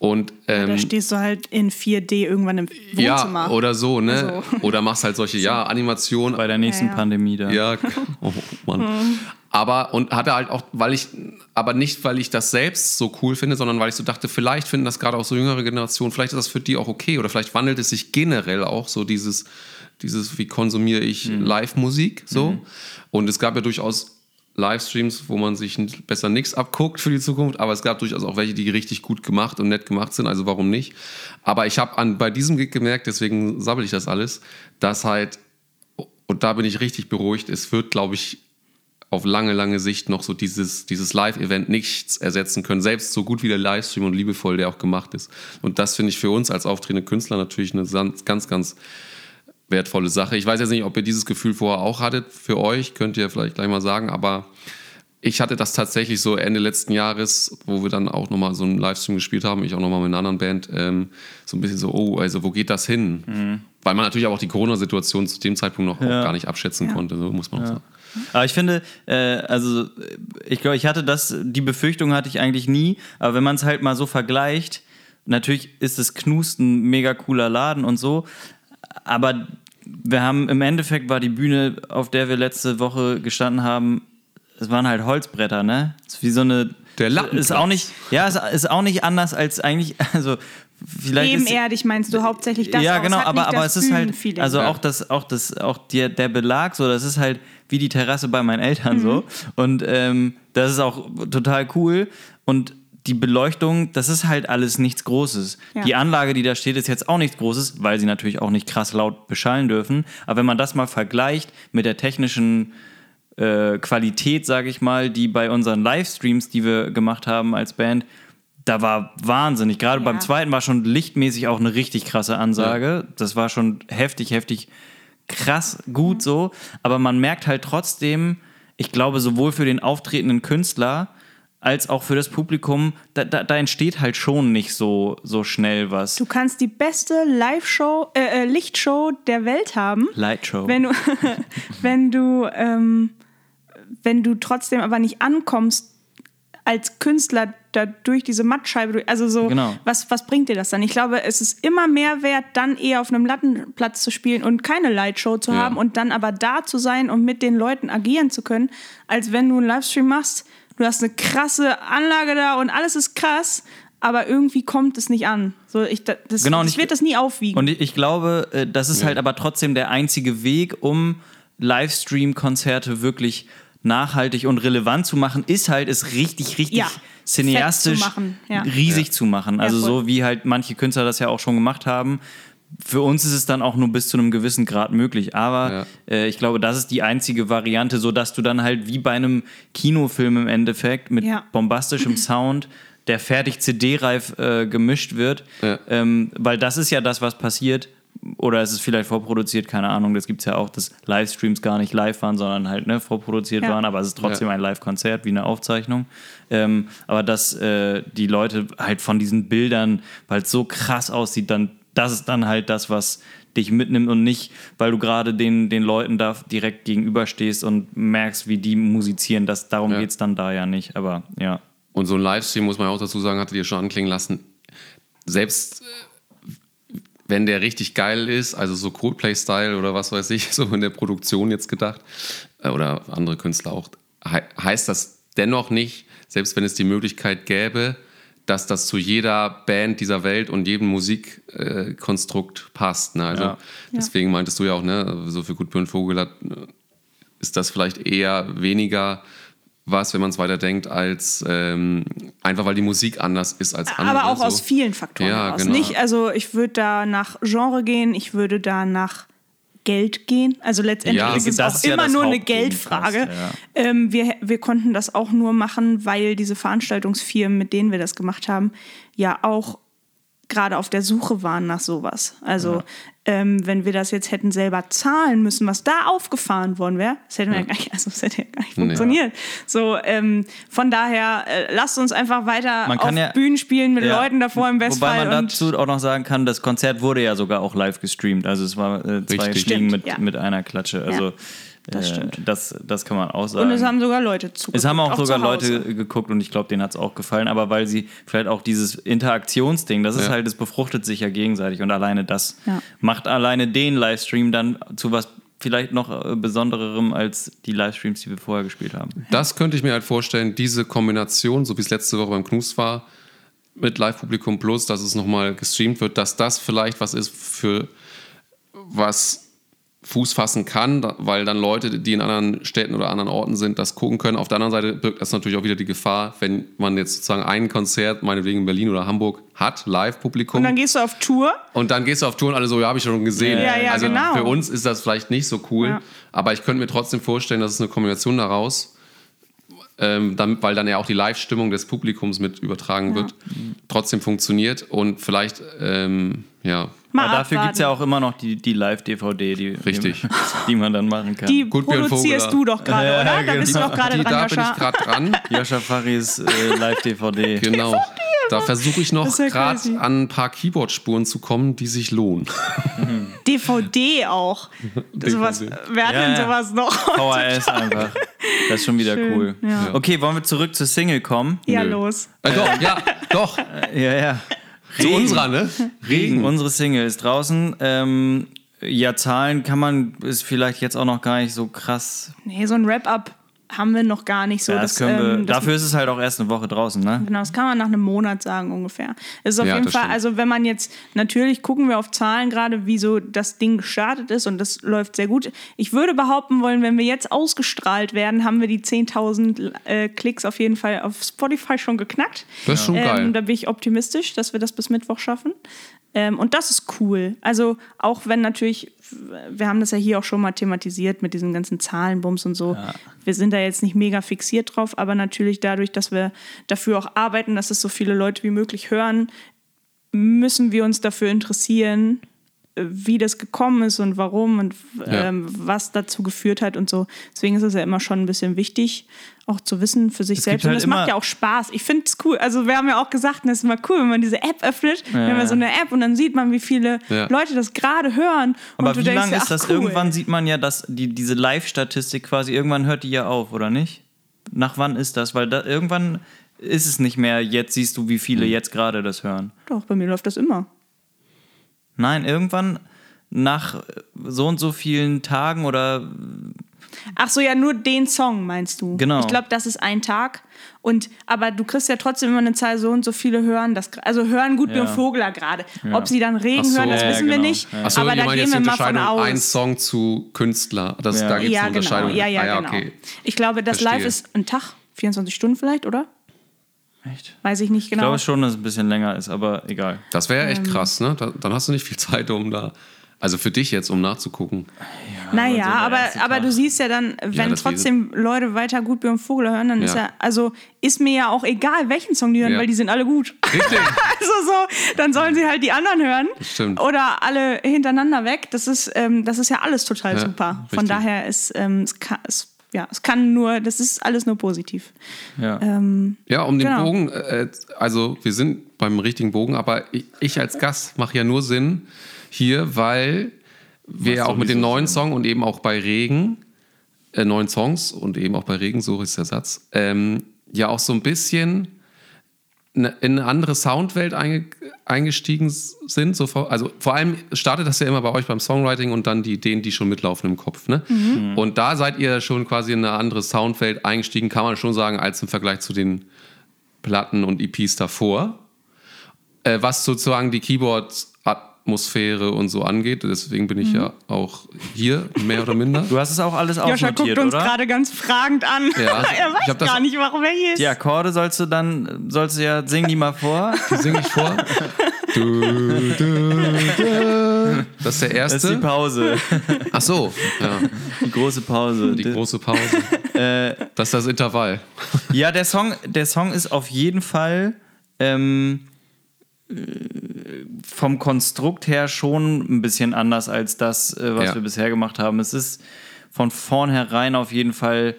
Und ähm, Da stehst du halt in 4D irgendwann im Wohnzimmer. ja, oder so, ne? Also. Oder machst halt solche, ja, Animationen, Bei der nächsten Ja, ja. Pandemie da. ja, oh Mann. Aber und hatte halt auch, weil ich, aber nicht, weil ich das selbst so cool finde, sondern weil ich so dachte, vielleicht finden das gerade auch so jüngere Generationen, vielleicht ist das für die auch okay oder vielleicht wandelt es sich generell auch so dieses, dieses, wie konsumiere ich Mhm. Live-Musik so. Und es gab ja durchaus Livestreams, wo man sich besser nichts abguckt für die Zukunft, aber es gab durchaus auch welche, die richtig gut gemacht und nett gemacht sind, also warum nicht? Aber ich habe bei diesem Gig gemerkt, deswegen sabbel ich das alles, dass halt und da bin ich richtig beruhigt, es wird glaube ich auf lange, lange Sicht noch so dieses, dieses Live-Event nichts ersetzen können, selbst so gut wie der Livestream und liebevoll der auch gemacht ist. Und das finde ich für uns als auftretende Künstler natürlich eine ganz, ganz, ganz wertvolle Sache. Ich weiß jetzt nicht, ob ihr dieses Gefühl vorher auch hattet. Für euch könnt ihr vielleicht gleich mal sagen, aber ich hatte das tatsächlich so Ende letzten Jahres, wo wir dann auch nochmal so einen Livestream gespielt haben, ich auch nochmal mit einer anderen Band, ähm, so ein bisschen so, oh, also wo geht das hin? Weil man natürlich auch die Corona-Situation zu dem Zeitpunkt noch Ja. gar nicht abschätzen Ja. konnte, so muss man auch sagen. Aber ich finde, äh, also äh, ich glaube, ich hatte das, die Befürchtung hatte ich eigentlich nie, aber wenn man es halt mal so vergleicht, natürlich ist es Knust ein mega cooler Laden und so, aber wir haben im Endeffekt war die Bühne, auf der wir letzte Woche gestanden haben, es waren halt Holzbretter, ne? Es ist wie so eine. Der Lappenplatz. Ist auch nicht, ja, es ist auch nicht anders als eigentlich, also vielleicht ist, Ebenerdig meinst du hauptsächlich das ja, auch. genau, hat aber, aber das es ist halt, also auch das, auch das, auch der, der Belag, so, das ist halt wie die Terrasse bei meinen Eltern Mhm. so. Und ähm, das ist auch total cool. Und die Beleuchtung, das ist halt alles nichts Großes. Ja. Die Anlage, die da steht, ist jetzt auch nichts Großes, weil sie natürlich auch nicht krass laut beschallen dürfen. Aber wenn man das mal vergleicht mit der technischen äh, Qualität, sage ich mal, die bei unseren Livestreams, die wir gemacht haben als Band, da war wahnsinnig. Gerade Ja. beim zweiten war schon lichtmäßig auch eine richtig krasse Ansage. Das war schon heftig, heftig krass gut so. Aber man merkt halt trotzdem, ich glaube, sowohl für den auftretenden Künstler als auch für das Publikum, da, da, da entsteht halt schon nicht so, so schnell was. du kannst die beste Live-Show, äh, äh, Lichtshow der Welt haben. Lightshow. wenn du, wenn du, ähm, wenn du trotzdem aber nicht ankommst als Künstler da durch diese Mattscheibe, durch- also so, Genau. was, was bringt dir das dann? Ich glaube, es ist immer mehr wert, dann eher auf einem Lattenplatz zu spielen und keine Lightshow zu Ja. haben und dann aber da zu sein und mit den Leuten agieren zu können, als wenn du einen Livestream machst, du hast eine krasse Anlage da und alles ist krass, aber irgendwie kommt es nicht an. So, ich, da- das, Genau, das ich- wird das nie aufwiegen. Und ich, ich glaube, äh, das ist halt aber trotzdem der einzige Weg, um Livestream-Konzerte wirklich nachhaltig und relevant zu machen, ist halt es richtig, richtig Ja, cineastisch zu machen, ja. riesig zu machen. Also so wie halt manche Künstler das ja auch schon gemacht haben. Für uns ist es dann auch nur bis zu einem gewissen Grad möglich. Aber Ja. äh, ich glaube, das ist die einzige Variante, so dass du dann halt wie bei einem Kinofilm im Endeffekt mit Ja. bombastischem Sound, der fertig CD-reif äh, gemischt wird, Ja. ähm, weil das ist ja das, was passiert. Oder es ist vielleicht vorproduziert, keine Ahnung. Das gibt es ja auch, dass Livestreams gar nicht live waren, sondern halt ne, vorproduziert Ja. waren. Aber es ist trotzdem Ja. ein Live-Konzert wie eine Aufzeichnung. Ähm, aber dass äh, die Leute halt von diesen Bildern, weil es so krass aussieht, dann das ist dann halt das, was dich mitnimmt und nicht, weil du gerade den, den Leuten da direkt gegenüberstehst und merkst, wie die musizieren. Das, darum Ja. geht es dann da ja nicht. Aber ja. Und so ein Livestream, muss man ja auch dazu sagen, hattet ihr schon anklingen lassen. Selbst äh, wenn der richtig geil ist, also so Coldplay-Style oder was weiß ich, so in der Produktion jetzt gedacht, äh, oder andere Künstler auch, he heißt das dennoch nicht, selbst wenn es die Möglichkeit gäbe, dass das zu jeder Band dieser Welt und jedem Musikkonstrukt äh, Konstrukt passt. Ne? Also Ja. deswegen meintest du ja auch, ne, so für Gut Björn Vogel hat, ist das vielleicht eher weniger was, wenn man es weiterdenkt, als ähm, einfach weil die Musik anders ist als andere. Aber auch so. aus vielen Faktoren Ja, heraus. genau. Nicht, also ich würde da nach Genre gehen, ich würde da nach Geld gehen. Also letztendlich Ja, ist es das auch ist ja immer das nur eine Hauptding Geldfrage. fast, ja. ähm, wir, wir konnten das auch nur machen, weil diese Veranstaltungsfirmen, mit denen wir das gemacht haben, ja auch gerade auf der Suche waren nach sowas. Also ähm, wenn wir das jetzt hätten selber zahlen müssen, was da aufgefahren worden wäre, das hätten wir ja. gar nicht, also das hätte ja gar nicht funktioniert. So ähm, von daher äh, lasst uns einfach weiter Man kann auf ja- Bühnen spielen mit Ja. Leuten davor im Bestfall. Wobei man dazu auch noch sagen kann, das Konzert wurde ja sogar auch live gestreamt. Also es war äh, zwei Richtig. Stimmt, mit, ja. mit einer Klatsche. Also das äh, stimmt. das, das kann man auch sagen. und es haben sogar Leute zugeguckt. Es haben auch, sogar zu Hause. Leute geguckt und ich glaube, denen hat es auch gefallen, aber weil sie vielleicht auch dieses Interaktionsding, das ist Ja. halt, es befruchtet sich ja gegenseitig und alleine das Ja. macht alleine den Livestream dann zu was vielleicht noch äh, besondererem als die Livestreams, die wir vorher gespielt haben. Das könnte ich mir halt vorstellen, diese Kombination, so wie es letzte Woche beim Knus war, mit Live-Publikum plus, dass es nochmal gestreamt wird, dass das vielleicht was ist für was Fuß fassen kann, weil dann Leute, die in anderen Städten oder anderen Orten sind, das gucken können. Auf der anderen Seite birgt das natürlich auch wieder die Gefahr, wenn man jetzt sozusagen ein Konzert, meinetwegen in Berlin oder Hamburg, hat, Live-Publikum. Und dann gehst du auf Tour. Und dann gehst du auf Tour und alle so, ja, habe ich schon gesehen. Ja, ja, also genau. für uns ist das vielleicht nicht so cool, Ja. aber ich könnte mir trotzdem vorstellen, dass es eine Kombination daraus, ähm, dann, weil dann ja auch die Live-Stimmung des Publikums mit übertragen wird, trotzdem funktioniert und vielleicht, ähm, ja, Mal Aber dafür gibt es ja auch immer noch die, die Live-DVD, die, Richtig. die, die man dann machen kann. Die Gut, produzierst du doch gerade, Ja, oder? Da genau. bist du doch gerade die, dran, da bin ich Joscha. gerade dran. Joscha Faris äh, Live-DVD. Genau. Da versuche ich noch ja gerade an ein paar Keyboard-Spuren zu kommen, die sich lohnen. DVD auch. Sowas, DVD. wer hat Ja, denn sowas noch? VHS einfach. Das ist schon wieder Schön, cool. ja. Okay, wollen wir zurück zur Single kommen? Ja, Nö. los. Äh, doch, ja, doch. Ja, ja. Zu unserer, ne? Regen, unsere Single ist draußen. Ähm, ja, Zahlen kann man, ist vielleicht jetzt auch noch gar nicht so krass. Nee, so ein Wrap-up haben wir noch gar nicht so. Ja, das können wir, ähm, dafür ist es halt auch erst eine Woche draußen, ne? Genau, das kann man nach einem Monat sagen ungefähr. Es ist auf Ja, jeden Fall, stimmt. also wenn man jetzt, natürlich gucken wir auf Zahlen gerade, wie so das Ding gestartet ist und das läuft sehr gut. Ich würde behaupten wollen, wenn wir jetzt ausgestrahlt werden, haben wir die 10.000 äh, Klicks auf jeden Fall auf Spotify schon geknackt. Das ist schon geil. Ähm, da bin ich optimistisch, dass wir das bis Mittwoch schaffen. Ähm, und das ist cool. Also auch wenn natürlich, wir haben das ja hier auch schon mal thematisiert mit diesen ganzen Zahlenbums und so. Wir sind da jetzt nicht mega fixiert drauf, aber natürlich dadurch, dass wir dafür auch arbeiten, dass es so viele Leute wie möglich hören, müssen wir uns dafür interessieren, wie das gekommen ist und warum und Ja. ähm, was dazu geführt hat und so. Deswegen ist es ja immer schon ein bisschen wichtig, auch zu wissen für sich Es selbst. gibt Und halt es macht ja auch Spaß. Ich finde es cool. Also wir haben ja auch gesagt, es ist immer cool, wenn man diese App öffnet. Wir haben ja so eine App und dann sieht man, wie viele Ja. Leute das gerade hören. Aber wie lange ist das? cool. Irgendwann sieht man ja, dass die, diese Live-Statistik quasi, irgendwann hört die ja auf, oder nicht? Nach wann ist das? Weil da, irgendwann ist es nicht mehr, jetzt siehst du, wie viele jetzt gerade das hören. Doch, bei mir läuft das immer. Nein, irgendwann nach so und so vielen Tagen oder Ach so, ja, nur den Song meinst du. Genau. Ich glaube, das ist ein Tag. Und, aber du kriegst ja trotzdem immer eine Zahl, so und so viele hören das. Also hören gut Ja. und Vogler gerade. Ob sie dann Regen Ach so. hören, das Ja, wissen wir genau. nicht. Ja. Achso, aber da gehen wir mal von aus. ein Song zu Künstler. Das, Ja. Da gibt es ja, eine genau. Unterscheidung. Ja, ja, ah, ja genau. okay. Ich glaube, das Verstehe. Live ist ein Tag, 24 Stunden vielleicht, oder? Echt? Weiß ich nicht Ich genau. glaube schon, dass es ein bisschen länger ist, aber egal. Das wäre ja Ähm. echt krass, ne? Da, dann hast du nicht viel Zeit, um da. Also für dich jetzt, um nachzugucken. Naja, so der aber, aber Tag. du siehst ja dann, wenn das trotzdem Leute weiter gut Björn Vogler hören, dann ist Ja. ja, also ist mir ja auch egal, welchen Song die hören, Ja. weil die sind alle gut. Richtig. Also so, dann sollen sie halt die anderen hören. Das stimmt. Oder alle hintereinander weg. Das ist, ähm, das ist ja alles total Ja, super. Von richtig. daher ist ähm, es, kann, es, ja, es kann nur, das ist alles nur positiv. Ja. Ähm, Ja, um den Genau. Bogen, äh, also wir sind beim richtigen Bogen, aber ich, ich als Gast mache ja nur Sinn hier, weil wir ja auch mit dem neuen. Song und eben auch bei Regen, äh, neuen Songs und eben auch bei Regen, so ist der Satz, ähm, ja auch so ein bisschen in eine andere Soundwelt einge eingestiegen sind. So vor, also vor allem startet das ja immer bei euch beim Songwriting und dann die Ideen, die schon mitlaufen im Kopf. Ne? Und da seid ihr schon quasi in eine andere Soundwelt eingestiegen, kann man schon sagen, als im Vergleich zu den Platten und EPs davor. Äh, was sozusagen die Keyboard-Atmosphäre und so angeht. Deswegen bin ich ja auch hier, mehr oder minder. Du hast es auch alles Joscha aufnotiert, guckt uns gerade ganz fragend an. Ja, er ich weiß hab das- gar nicht, warum er hier ist. Die Akkorde sollst du dann, sollst du ja, sing die mal vor. Die singe ich vor. Du, du, du. Das ist der Das ist die erste. Pause. Ach so, ja, Die große Pause. die große Pause. Das ist das Intervall. Ja, der Song, der Song ist auf jeden Fall ähm, äh, vom Konstrukt her schon ein bisschen anders als das, äh, was Ja. wir bisher gemacht haben. Es ist von vornherein auf jeden Fall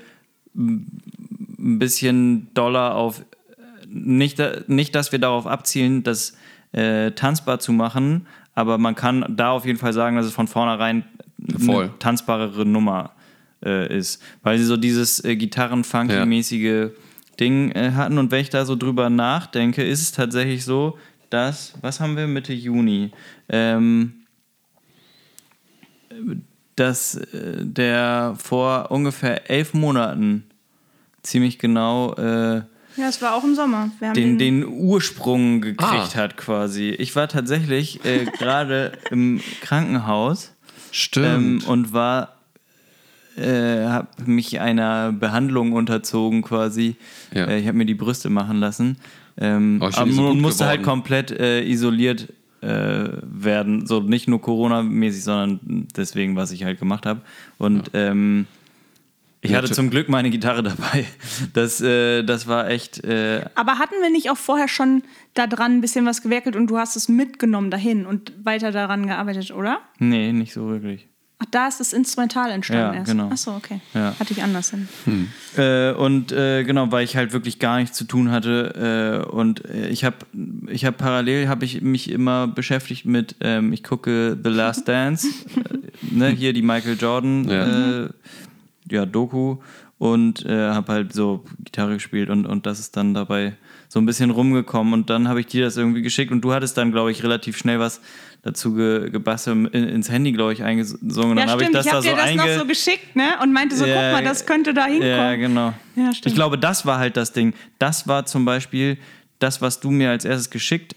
ein bisschen doller auf. Nicht, nicht, dass wir darauf abzielen, das äh, tanzbar zu machen, aber man kann da auf jeden Fall sagen, dass es von vornherein Voll. eine tanzbarere Nummer äh, ist. Weil sie so dieses äh, Gitarren-Funky-mäßige Ding äh, hatten. Und wenn ich da so drüber nachdenke, ist es tatsächlich so, dass, was haben wir Mitte Juni? Ähm, dass äh, der vor ungefähr elf Monaten ziemlich genau äh, Ja, es war auch im Sommer. Wir haben den, den, den Ursprung gekriegt Ah. hat quasi. Ich war tatsächlich äh, gerade im Krankenhaus ähm, Stimmt. und war äh, habe mich einer Behandlung unterzogen quasi. Ja. Äh, ich habe mir die Brüste machen lassen ähm, Oh, aber nicht so und gut musste halt geworden. komplett äh, isoliert äh, werden. So nicht nur Corona-mäßig, sondern deswegen, was ich halt gemacht habe. Und ähm, ich Ja, hatte zum Glück meine Gitarre dabei. Das, äh, das war echt. Äh, aber hatten wir nicht auch vorher schon da dran ein bisschen was gewerkelt und du hast es mitgenommen dahin und weiter daran gearbeitet, oder? nee, nicht so wirklich. Ach, da ist das Instrumental entstanden Ja, erst. genau. Ach so, okay. Ja. Hatte ich anders hin. Äh, und äh, genau, weil ich halt wirklich gar nichts zu tun hatte. Äh, und äh, ich habe ich hab parallel habe ich mich immer beschäftigt mit, ähm, ich gucke The Last Dance, äh, ne, hier die Michael Jordan Ja. äh, ja, Doku und äh, habe halt so Gitarre gespielt und, und das ist dann dabei so ein bisschen rumgekommen und dann habe ich dir das irgendwie geschickt und du hattest dann, glaube ich, relativ schnell was dazu ge gebastelt, in, ins Handy, glaube ich, eingesungen. Ja, dann habe ich das ich da habe so dir das noch so geschickt, ne? Und meinte so, Ja, guck mal, das könnte da hinkommen. ja, genau. Ja. Ich glaube, das war halt das Ding. Das war zum Beispiel das, was du mir als erstes geschickt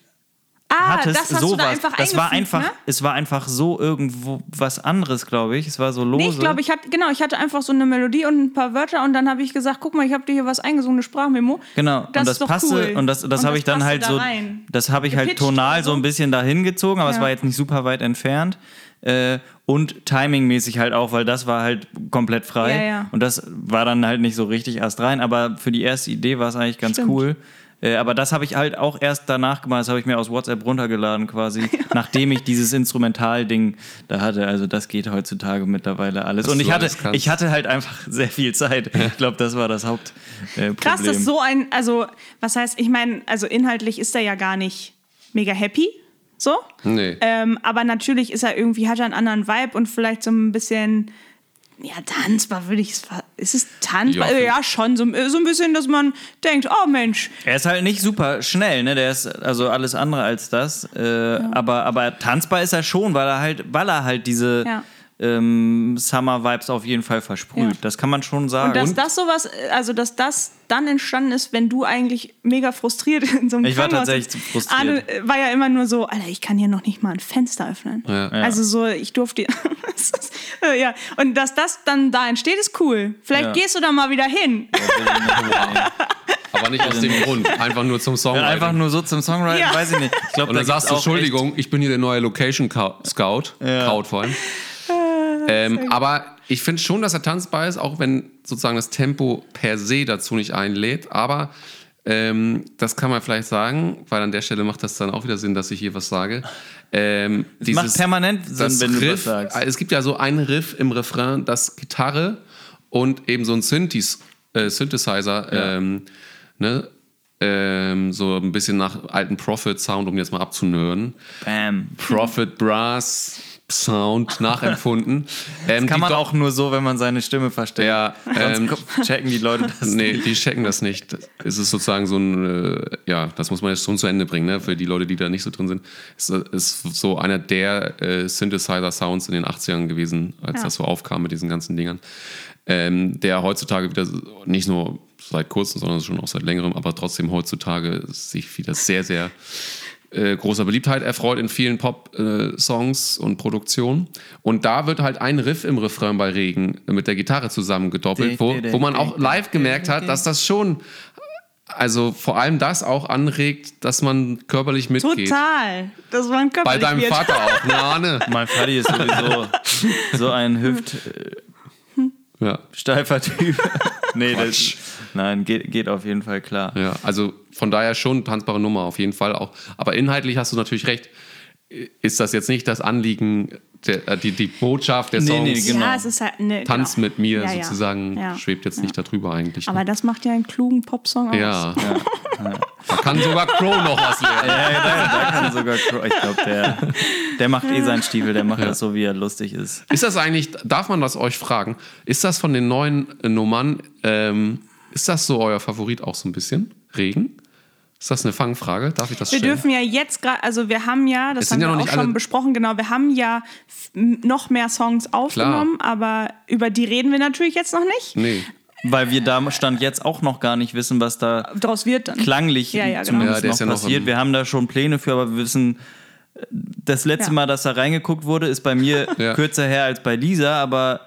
ah, hattest. das hast sowas. du da einfach das war einfach, ne? es war einfach so irgendwo was anderes, glaube ich. Es war so lose. Nee, ich glaube, ich hatte, genau, ich hatte einfach so eine Melodie und ein paar Wörter und dann habe ich gesagt, guck mal, ich habe dir hier was eingesungen, eine Sprachmemo. Genau, Das und das ist doch passte cool. und das, das habe ich dann halt da so, rein. das habe ich halt Gepitcht tonal oder so so. ein bisschen dahin gezogen, aber es Ja. war jetzt nicht super weit entfernt. Äh, und timingmäßig halt auch, weil das war halt komplett frei. Ja, ja. Und das war dann halt nicht so richtig erst rein, aber für die erste Idee war es eigentlich ganz Stimmt. cool. Äh, aber das habe ich halt auch erst danach gemacht, das habe ich mir aus WhatsApp runtergeladen quasi, nachdem ich dieses Instrumental-Ding da hatte. Also das geht heutzutage mittlerweile alles. Dass und ich hatte, ich hatte halt einfach sehr viel Zeit. Ich glaube, das war das Hauptproblem. Äh, Krass, dass so ein, also, was heißt, ich meine, also inhaltlich ist er ja gar nicht mega happy, so. Nee. Ähm, aber natürlich ist er irgendwie, hat er einen anderen Vibe und vielleicht so ein bisschen, ja, tanzbar würde ich es, ist es tanzbar? Ja, Ja, ja schon, so, so ein bisschen, dass man denkt, oh Mensch, Er ist halt nicht super schnell, ne? Der ist also alles andere als das. Äh, aber, aber tanzbar ist er schon, weil er halt, weil er halt diese Ja. Ähm, Summer-Vibes auf jeden Fall versprüht. Ja. Das kann man schon sagen. Und dass das sowas, also dass das dann entstanden ist, wenn du eigentlich mega frustriert in so einem Ich war Krankenhaus tatsächlich frustriert. Arne äh, war ja immer nur so, Alter, ich kann hier noch nicht mal ein Fenster öffnen. Ja. Also so, ich durfte. Äh, ja. Und dass das dann da entsteht, ist cool. Vielleicht Ja. gehst du da mal wieder hin. Aber nicht aus dem Grund. Einfach nur zum Song. Ja, einfach nur so zum Songwriting, Ja. weiß ich nicht. Ich glaub, Und dann da sagst du, Entschuldigung, ich bin hier der neue Location Cou- Scout. Kraut vor allem. Ähm, aber ich finde schon, dass er tanzbar ist, auch wenn sozusagen das Tempo per se dazu nicht einlädt. Aber ähm, das kann man vielleicht sagen, weil an der Stelle macht das dann auch wieder Sinn, dass ich hier was sage. Ähm, Echt, macht permanent Sinn, wenn du Riff, das sagst. Es gibt ja so einen Riff im Refrain, das Gitarre und eben so ein Synthis, äh, Synthesizer, ähm, ne? ähm, so ein bisschen nach alten Prophet-Sound, um jetzt mal abzunörden. Bam. Prophet Brass Sound nachempfunden. Ähm, Kann man auch nur so, wenn man seine Stimme versteht. Ja, ähm, checken die Leute das. Nee, die checken das nicht. Es ist sozusagen so ein, äh, ja, das muss man jetzt schon zu Ende bringen, ne? für die Leute, die da nicht so drin sind. Es ist so einer der äh, Synthesizer-Sounds in den 80ern gewesen, als Ja. das so aufkam mit diesen ganzen Dingern. Ähm, der heutzutage wieder nicht nur seit kurzem, sondern schon auch seit längerem, aber trotzdem heutzutage sich wieder sehr, sehr äh, großer Beliebtheit erfreut in vielen Pop-Songs und Produktionen. Und da wird halt ein Riff im Refrain bei Regen mit der Gitarre zusammengedoppelt, wo, wo man auch live gemerkt hat, dass das schon, also vor allem das auch anregt, dass man körperlich mitgeht. Total. Das war ein Bei körperlich deinem wird. Vater auch, ne Arne? Mein Vati ist sowieso so ein Hüft. Ja. steifer Typ. nee, das, nein, geht, geht auf jeden Fall klar. Ja, also von daher schon tanzbare Nummer auf jeden Fall auch. Aber inhaltlich hast du natürlich recht. Ist das jetzt nicht das Anliegen, der, äh, die, die Botschaft der Nee, Songs? nee, genau. Ja, es ist halt eine. Tanz genau. mit mir Ja, sozusagen Ja. schwebt jetzt nicht darüber eigentlich. ne? Aber das macht ja einen klugen Popsong aus. ja. Da kann sogar Crow noch was lernen. Ja, ja, da, da kann sogar Crow, ich glaube, der, der macht eh seinen Stiefel, der macht das so, wie er lustig ist. Ist das eigentlich, darf man das euch fragen, ist das von den neuen äh, Nummern, ähm, ist das so euer Favorit auch so ein bisschen? Regen? Ist das eine Fangfrage? Darf ich das Wir stellen? dürfen ja jetzt gerade, also wir haben ja, das haben ja wir noch auch schon besprochen, genau, wir haben ja noch mehr Songs aufgenommen, aber über die reden wir natürlich jetzt noch nicht. Nee. Weil wir da Stand jetzt auch noch gar nicht wissen, was da Daraus wird dann. klanglich Ja, ja, genau. zumindest Ja, noch noch passiert. im- wir haben da schon Pläne für, aber wir wissen, das letzte Ja. Mal, dass da reingeguckt wurde, ist bei mir Ja. kürzer her als bei Lisa, aber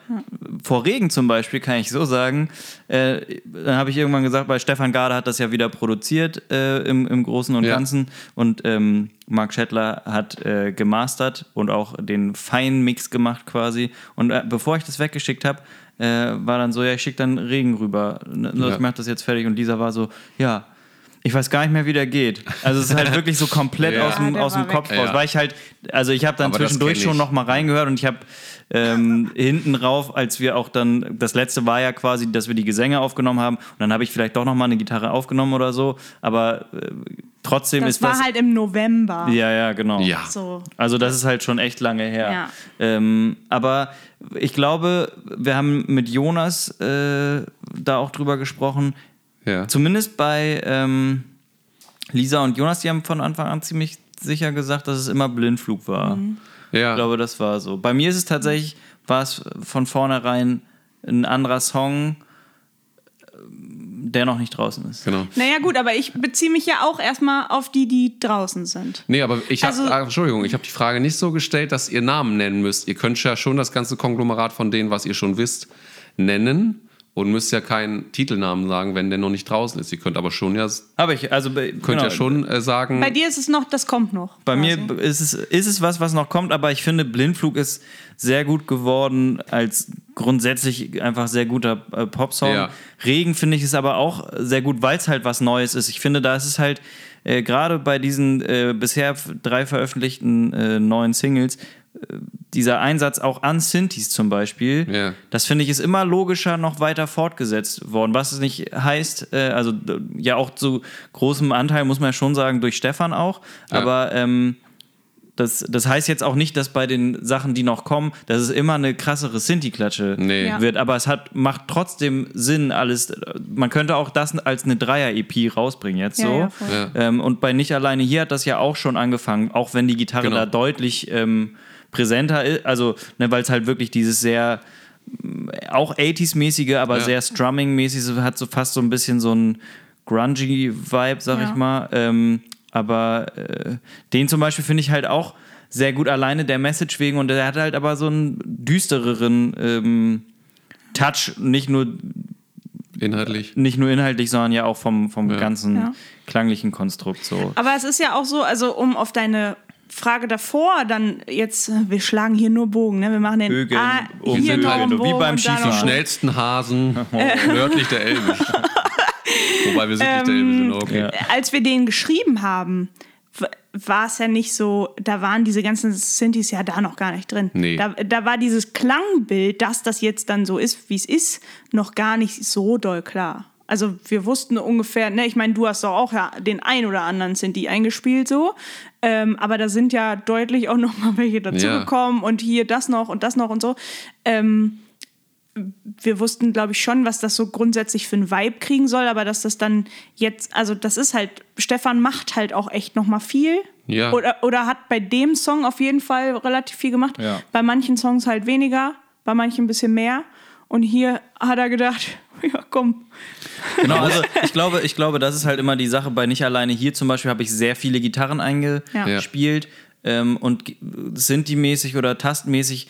vor Regen zum Beispiel kann ich so sagen. Äh, dann habe ich irgendwann gesagt, weil Stefan Garde hat das ja wieder produziert äh, im, im Großen und Ja. Ganzen und ähm, Mark Schettler hat äh, gemastert und auch den Feinmix gemacht quasi. Und äh, bevor ich das weggeschickt habe, äh, war dann so, ja, ich schicke dann Regen rüber. Ne, Ja. Ich mache das jetzt fertig. Und Lisa war so, ja, ich weiß gar nicht mehr, wie der geht. Also es ist halt wirklich so komplett Ja. aus dem, aus dem war Kopf weg. raus. Ja. Weil ich halt, also ich habe dann Aber das zwischendurch schon ich. noch mal reingehört und ich habe ähm, hinten rauf, als wir auch dann, das letzte war ja quasi, dass wir die Gesänge aufgenommen haben und dann habe ich vielleicht doch noch mal eine Gitarre aufgenommen oder so, aber äh, trotzdem Das ist war das... halt im November. ja, ja, genau. Ja. So. Also das ist halt schon echt lange her. Ja. Ähm, aber ich glaube, wir haben mit Jonas äh, da auch drüber gesprochen. Ja. Zumindest bei ähm, Lisa und Jonas, die haben von Anfang an ziemlich sicher gesagt, dass es immer Blindflug war. ja. Ich glaube, das war so. Bei mir ist es tatsächlich, war es von vornherein ein anderer Song, ähm, der noch nicht draußen ist. Genau. Naja, gut, aber ich beziehe mich ja auch erstmal auf die, die draußen sind. Nee, aber ich habe, Also- Entschuldigung, ich habe die Frage nicht so gestellt, dass ihr Namen nennen müsst. Ihr könnt ja schon das ganze Konglomerat von denen, was ihr schon wisst, nennen und müsst ja keinen Titelnamen sagen, wenn der noch nicht draußen ist. Ihr könnt aber schon ja, Aber ich, also könnt genau, ja schon äh, sagen, Bei dir ist es noch, das kommt noch. Bei quasi. mir ist es, ist es was, was noch kommt, aber ich finde, Blindflug ist sehr gut geworden als grundsätzlich einfach sehr guter äh, Popsong. Ja. Regen finde ich es aber auch sehr gut, weil es halt was Neues ist. Ich finde, da ist es halt äh, gerade bei diesen äh, bisher drei veröffentlichten äh, neuen Singles, dieser Einsatz auch an Synthes zum Beispiel, Ja. das finde ich ist immer logischer noch weiter fortgesetzt worden. Was es nicht heißt, äh, also ja auch zu großem Anteil muss man ja schon sagen, durch Stefan auch, Ja. aber ähm, das, das heißt jetzt auch nicht, dass bei den Sachen, die noch kommen, dass es immer eine krassere Sinti-Klatsche Nee. Ja. wird. Aber es hat, macht trotzdem Sinn, alles. Man könnte auch das als eine Dreier-EP rausbringen jetzt Ja, so. Ja. Ähm, und bei Nicht alleine hier hat das ja auch schon angefangen, auch wenn die Gitarre Genau. da deutlich ähm, präsenter ist. Also, ne, weil es halt wirklich dieses sehr mm, auch 80s-mäßige, aber Ja. sehr Strumming-mäßig, so, hat so fast so ein bisschen so ein grungy Vibe, sag Ja. ich mal. Ähm, aber äh, den zum Beispiel finde ich halt auch sehr gut alleine der Message wegen und der hat halt aber so einen düstereren ähm, Touch, nicht nur, inhaltlich. nicht nur inhaltlich, sondern ja auch vom, vom Ja. ganzen Ja. klanglichen Konstrukt so. Aber es ist ja auch so, also um auf deine Frage davor dann jetzt, wir schlagen hier nur Bogen, ne? Wir machen den Bögen, ah, um hier einen wie Bogen beim Die schnellsten Hasen nördlich der Elbe. Wobei wir sind nicht der Elbe, sind okay. Ja. als wir den geschrieben haben, war es ja nicht so, da waren diese ganzen Synthes ja da noch gar nicht drin. Nee. Da, da war dieses Klangbild, dass das jetzt dann so ist, wie es ist, noch gar nicht so doll klar. Also wir wussten ungefähr, ne, ich meine, du hast doch auch ja den ein oder anderen Synthi eingespielt so, ähm, aber da sind ja deutlich auch noch mal welche dazugekommen und hier das noch und das noch und so. Ähm, wir wussten, glaube ich, schon, was das so grundsätzlich für ein Vibe kriegen soll, aber dass das dann jetzt, also das ist halt, Stefan macht halt auch echt noch mal viel. Ja. Oder, oder hat bei dem Song auf jeden Fall relativ viel gemacht. Ja. Bei manchen Songs halt weniger, bei manchen ein bisschen mehr. Und hier hat er gedacht, ja komm. Genau, also ich glaube, ich glaube, das ist halt immer die Sache. Bei nicht alleine hier zum Beispiel habe ich sehr viele Gitarren eingespielt ähm, und g- Sinti-mäßig oder tastenmäßig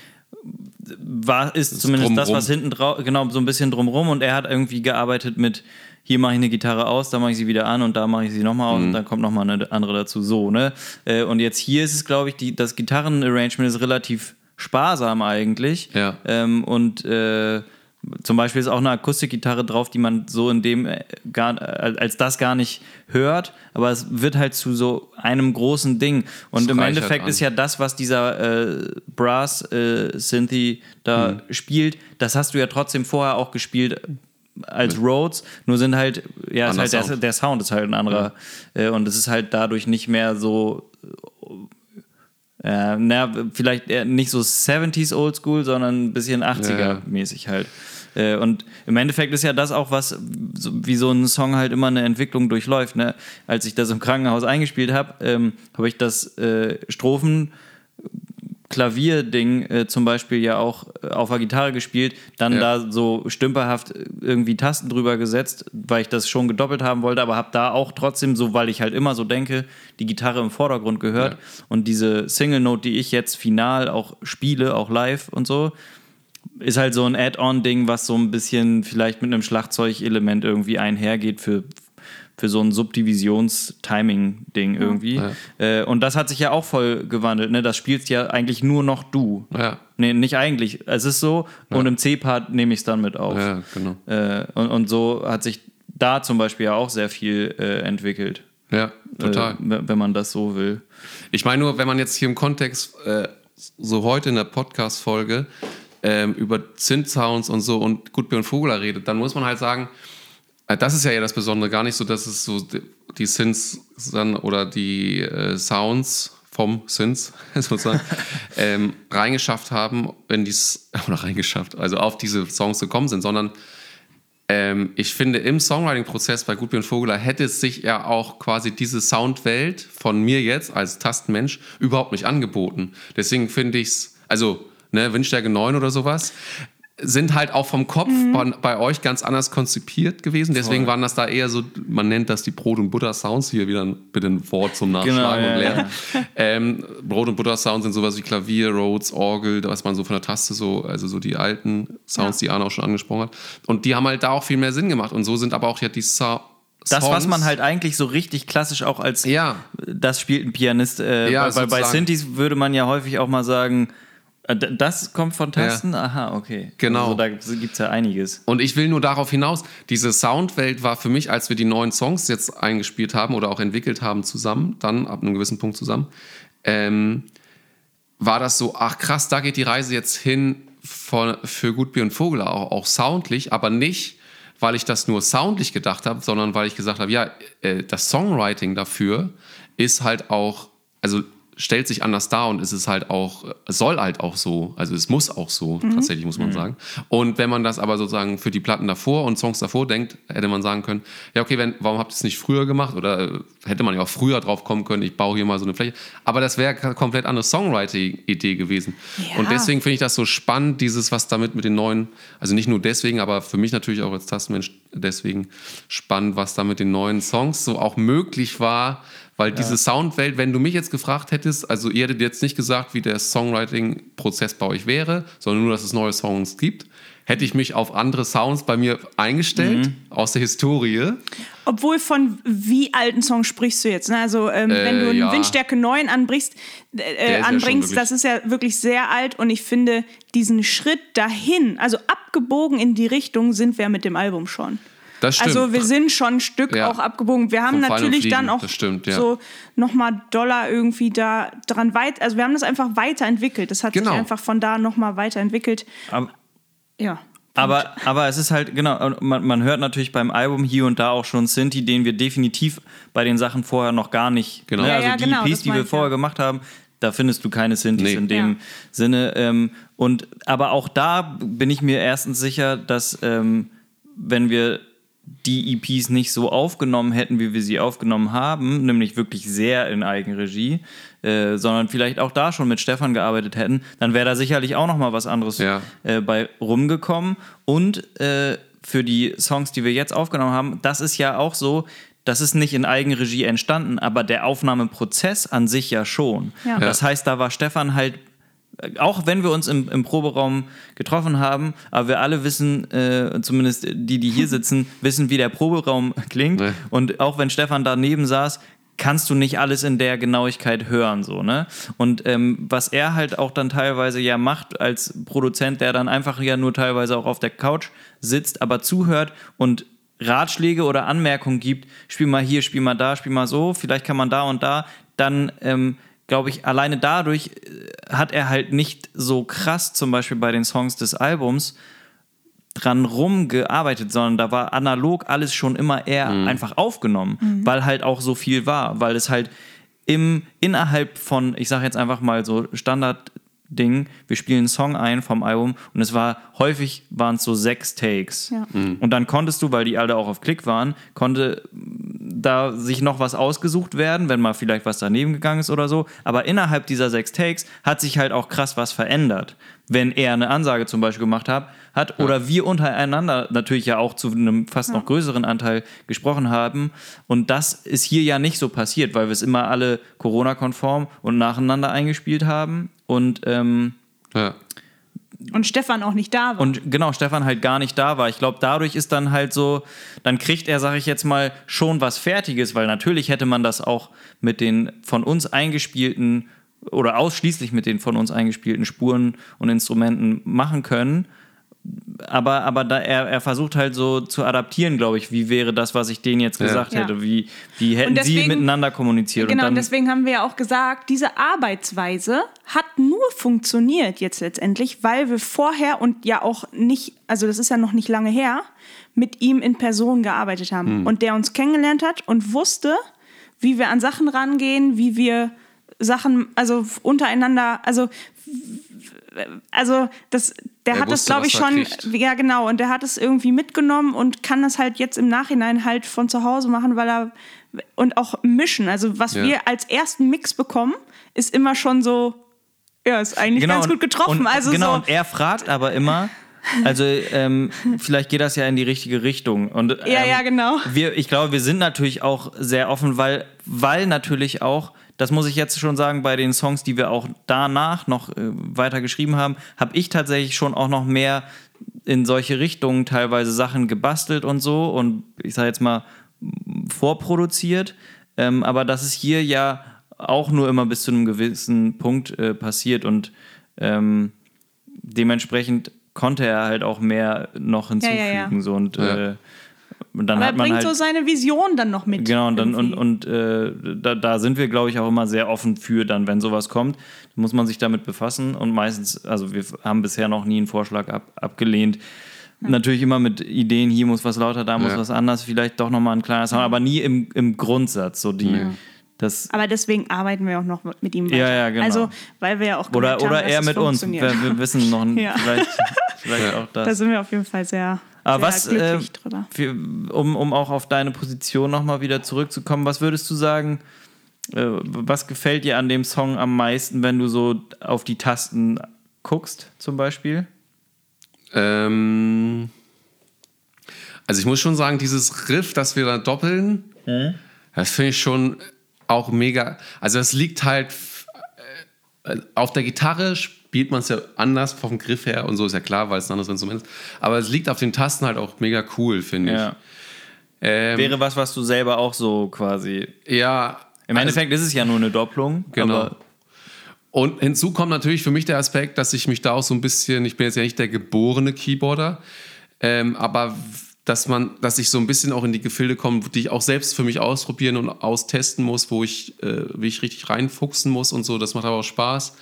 war ist zumindest das, drumrum. was hinten drauf, genau so ein bisschen drumrum und er hat irgendwie gearbeitet mit hier mache ich eine Gitarre aus, da mache ich sie wieder an und da mache ich sie nochmal Mhm. aus und dann kommt nochmal eine andere dazu. So, ne? Äh, Und jetzt hier ist es, glaube ich, die, das Gitarrenarrangement ist relativ sparsam eigentlich. Ja. Ähm, und äh, zum Beispiel ist auch eine Akustikgitarre drauf, die man so in dem äh, gar, äh, als das gar nicht hört, aber es wird halt zu so einem großen Ding. Und im Endeffekt an. ist ja das, was dieser äh, Brass äh, Synthi da Hm. spielt, das hast du ja trotzdem vorher auch gespielt als Rhodes, nur sind halt, ja, ist halt der, Sound. der Sound ist halt ein anderer äh, und es ist halt dadurch nicht mehr so äh, na, vielleicht nicht so 70s Oldschool, sondern ein bisschen 80er-mäßig halt. Äh, und im Endeffekt ist ja das auch was, wie so ein Song halt immer eine Entwicklung durchläuft. Ne? Als ich das im Krankenhaus eingespielt habe, ähm, habe ich das äh, Strophen Klavierding äh, zum Beispiel ja auch äh, auf der Gitarre gespielt, dann Ja. da so stümperhaft irgendwie Tasten drüber gesetzt, weil ich das schon gedoppelt haben wollte, aber habe da auch trotzdem so, weil ich halt immer so denke, die Gitarre im Vordergrund gehört Ja. und diese Single Note, die ich jetzt final auch spiele, auch live und so, ist halt so ein Add-on-Ding, was so ein bisschen vielleicht mit einem Schlagzeugelement irgendwie einhergeht für, für so ein Subdivisions-Timing-Ding irgendwie. Ja. Äh, und das hat sich ja auch voll gewandelt. Ne? Das spielst ja eigentlich nur noch du. Ja, Nee, nicht eigentlich. Es ist so. Und im C-Part nehme ich es dann mit auf. ja, genau. Äh, und, und so hat sich da zum Beispiel ja auch sehr viel äh, entwickelt. Ja, total. Äh, wenn wenn man das so will. Ich meine nur, wenn man jetzt hier im Kontext, äh, so heute in der Podcast-Folge, ähm, über Synth-Sounds und so und Gutbier und Vogler redet, dann muss man halt sagen, äh, das ist ja eher das Besondere, gar nicht so, dass es so die, die Synths dann oder die äh, Sounds vom Synths sozusagen ähm, reingeschafft haben, wenn dies oder reingeschafft, also auf diese Songs gekommen sind, sondern ähm, ich finde, im Songwriting-Prozess bei Gutbier und Vogeler hätte es sich ja auch quasi diese Soundwelt von mir jetzt als Tastenmensch überhaupt nicht angeboten. Deswegen finde ich es, also ne, Windstärke 9 oder sowas, sind halt auch vom Kopf bei, bei euch ganz anders konzipiert gewesen. Deswegen Voll. waren das da eher so, man nennt das die Brot- und Butter-Sounds. Hier wieder ein, bitte ein Wort zum Nachschlagen Genau, ja, und ja. Lernen. Ähm, Brot- und Butter-Sounds sind sowas wie Klavier, Rhodes, Orgel, was man so von der Taste so, also so die alten Sounds, die Arne auch schon angesprochen hat. Und die haben halt da auch viel mehr Sinn gemacht. Und so sind aber auch ja die Sa Das, was man halt eigentlich so richtig klassisch auch als Ja. das spielt ein Pianist. Äh, Ja, bei sozusagen. Synthes würde man ja häufig auch mal sagen, das kommt von Tasten? Aha, okay. Genau. Also da gibt es ja einiges. Und ich will nur darauf hinaus, diese Soundwelt war für mich, als wir die neuen Songs jetzt eingespielt haben oder auch entwickelt haben zusammen, dann ab einem gewissen Punkt zusammen, ähm, war das so, ach krass, da geht die Reise jetzt hin von, für Gutbier und Vogel, auch, auch soundlich, aber nicht, weil ich das nur soundlich gedacht habe, sondern weil ich gesagt habe, ja, äh, das Songwriting dafür ist halt auch, also stellt sich anders dar und es ist halt auch, soll halt auch so, also es muss auch so, tatsächlich muss man sagen. Und wenn man das aber sozusagen für die Platten davor und Songs davor denkt, hätte man sagen können, ja okay, wenn, warum habt ihr es nicht früher gemacht oder äh, hätte man ja auch früher drauf kommen können, ich baue hier mal so eine Fläche. Aber das wäre eine komplett andere Songwriting-Idee gewesen. Ja. Und deswegen finde ich das so spannend, dieses, was damit mit den neuen, also nicht nur deswegen, aber für mich natürlich auch als Tastenmensch deswegen spannend, was da mit den neuen Songs so auch möglich war, weil diese Soundwelt, wenn du mich jetzt gefragt hättest, also ihr hättet jetzt nicht gesagt, wie der Songwriting-Prozess bei euch wäre, sondern nur, dass es neue Songs gibt, hätte ich mich auf andere Sounds bei mir eingestellt, aus der Historie. Obwohl von wie alten Songs sprichst du jetzt? Ne? Also ähm, wenn du einen ja. Windstärke 9 anbrichst, äh, ist ja anbringst, wirklich- das ist ja wirklich sehr alt und ich finde diesen Schritt dahin, also abgebogen in die Richtung sind wir mit dem Album schon. Das stimmt. Also wir sind schon ein Stück Ja. auch abgebogen. Wir haben Vom natürlich dann auch stimmt, ja. so nochmal Dollar irgendwie da dran weit, also wir haben das einfach weiterentwickelt. Das hat Genau. sich einfach von da nochmal weiterentwickelt. Aber, Ja. aber, aber es ist halt, genau, man, man hört natürlich beim Album hier und da auch schon Sinti, den wir definitiv bei den Sachen vorher noch gar nicht. Genau. Ne? Also ja, die genau, EPs, die wir ich, vorher ja. gemacht haben, da findest du keine Sintis Nee. in dem Ja. Sinne. Ähm, und aber auch da bin ich mir erstens sicher, dass ähm, wenn wir die EPs nicht so aufgenommen hätten, wie wir sie aufgenommen haben, nämlich wirklich sehr in Eigenregie, äh, sondern vielleicht auch da schon mit Stefan gearbeitet hätten, dann wäre da sicherlich auch noch mal was anderes Ja. äh, bei rumgekommen. Und äh, für die Songs, die wir jetzt aufgenommen haben, das ist ja auch so, das ist nicht in Eigenregie entstanden, aber der Aufnahmeprozess an sich ja schon. Ja. Das heißt, da war Stefan halt, auch wenn wir uns im, im Proberaum getroffen haben, aber wir alle wissen, äh, zumindest die, die hier sitzen, wissen, wie der Proberaum klingt. Nee. Und auch wenn Stefan daneben saß, kannst du nicht alles in der Genauigkeit hören, so, ne? Und ähm, was er halt auch dann teilweise ja macht als Produzent, der dann einfach ja nur teilweise auch auf der Couch sitzt, aber zuhört und Ratschläge oder Anmerkungen gibt, spiel mal hier, spiel mal da, spiel mal so, vielleicht kann man da und da, dann ähm, glaube ich, alleine dadurch äh, hat er halt nicht so krass zum Beispiel bei den Songs des Albums dran rumgearbeitet, sondern da war analog alles schon immer eher einfach aufgenommen, weil halt auch so viel war, weil es halt im innerhalb von, ich sage jetzt einfach mal so Standard Ding, wir spielen einen Song ein vom Album und es war häufig waren es so sechs Takes. Ja. Und dann konntest du, weil die alle auch auf Klick waren, konnte da sich noch was ausgesucht werden, wenn mal vielleicht was daneben gegangen ist oder so. Aber innerhalb dieser sechs Takes hat sich halt auch krass was verändert. Wenn er eine Ansage zum Beispiel gemacht hat, hat oder wir untereinander natürlich ja auch zu einem fast noch größeren Anteil gesprochen haben. Und das ist hier ja nicht so passiert, weil wir es immer alle Corona-konform und nacheinander eingespielt haben. Und ähm, Ja. Und Stefan auch nicht da war. und genau, Stefan halt gar nicht da war. Ich glaube, dadurch ist dann halt so, dann kriegt er, sage ich jetzt mal, schon was Fertiges, weil natürlich hätte man das auch mit den von uns eingespielten oder ausschließlich mit den von uns eingespielten Spuren und Instrumenten machen können. Aber, aber da, er, er versucht halt so zu adaptieren, glaube ich, wie wäre das, was ich denen jetzt gesagt Ja. hätte, wie, wie hätten sie deswegen- miteinander kommuniziert. Genau, und und dann, deswegen haben wir ja auch gesagt, diese Arbeitsweise hat nur funktioniert jetzt letztendlich, weil wir vorher und ja auch nicht, also das ist ja noch nicht lange her, mit ihm in Person gearbeitet haben. Und der uns kennengelernt hat und wusste, wie wir an Sachen rangehen, wie wir Sachen, also untereinander, also also das, der Er hat das, wusste, glaube ich, schon, kriegt. ja genau, und der hat es irgendwie mitgenommen und kann das halt jetzt im Nachhinein halt von zu Hause machen, weil er und auch mischen. Also was Ja. wir als ersten Mix bekommen, ist immer schon so, ja, ist eigentlich ganz und- gut getroffen. Und, also genau, so, und er fragt aber immer, also ähm, vielleicht geht das ja in die richtige Richtung. Und, ähm, Ja, ja, genau. Wir, ich glaube, wir sind natürlich auch sehr offen, weil, weil natürlich auch, das muss ich jetzt schon sagen, bei den Songs, die wir auch danach noch äh, weiter geschrieben haben, habe ich tatsächlich schon auch noch mehr in solche Richtungen teilweise Sachen gebastelt und so und ich sage jetzt mal vorproduziert. Ähm, aber das ist hier ja auch nur immer bis zu einem gewissen Punkt äh, passiert und ähm, dementsprechend konnte er halt auch mehr noch hinzufügen. Ja, ja, ja. So, und, Ja. äh, und dann aber er hat man bringt halt, so seine Vision dann noch mit. Genau, und, dann, und, und äh, da, da sind wir, glaube ich, auch immer sehr offen für, dann, wenn sowas kommt, muss man sich damit befassen. Und meistens, also wir haben bisher noch nie einen Vorschlag ab, abgelehnt. Natürlich immer mit Ideen, hier muss was lauter, da muss Ja. was anders, vielleicht doch nochmal ein kleiner Sound, aber nie im, im Grundsatz. So die, das, aber deswegen arbeiten wir auch noch mit ihm weiter. Ja, ja, genau. Also, weil wir ja auch oder oder haben, dass er es mit uns. Wir, wir wissen noch Ja. vielleicht, vielleicht auch das. Da sind wir auf jeden Fall sehr, sehr was, äh, für, um, um auch auf deine Position nochmal wieder zurückzukommen, was würdest du sagen, äh, was gefällt dir an dem Song am meisten, wenn du so auf die Tasten guckst, zum Beispiel? Ähm, also ich muss schon sagen, dieses Riff, das wir da doppeln, das finde ich schon auch mega. Also das liegt halt äh, auf der Gitarre spielt man es ja anders vom Griff her und so ist ja klar, weil es ein anderes Instrument ist. Aber es liegt auf den Tasten halt auch mega cool, finde ich. Ja. Ähm, Wäre was, was du selber auch so quasi. ja. Im also- Endeffekt ist es ja nur eine Doppelung. Genau. Und hinzu kommt natürlich für mich der Aspekt, dass ich mich da auch so ein bisschen, ich bin jetzt ja nicht der geborene Keyboarder, ähm, aber dass man, dass ich so ein bisschen auch in die Gefilde komme, die ich auch selbst für mich ausprobieren und austesten muss, wo ich, äh, wie ich richtig reinfuchsen muss und so. Das macht aber auch Spaß.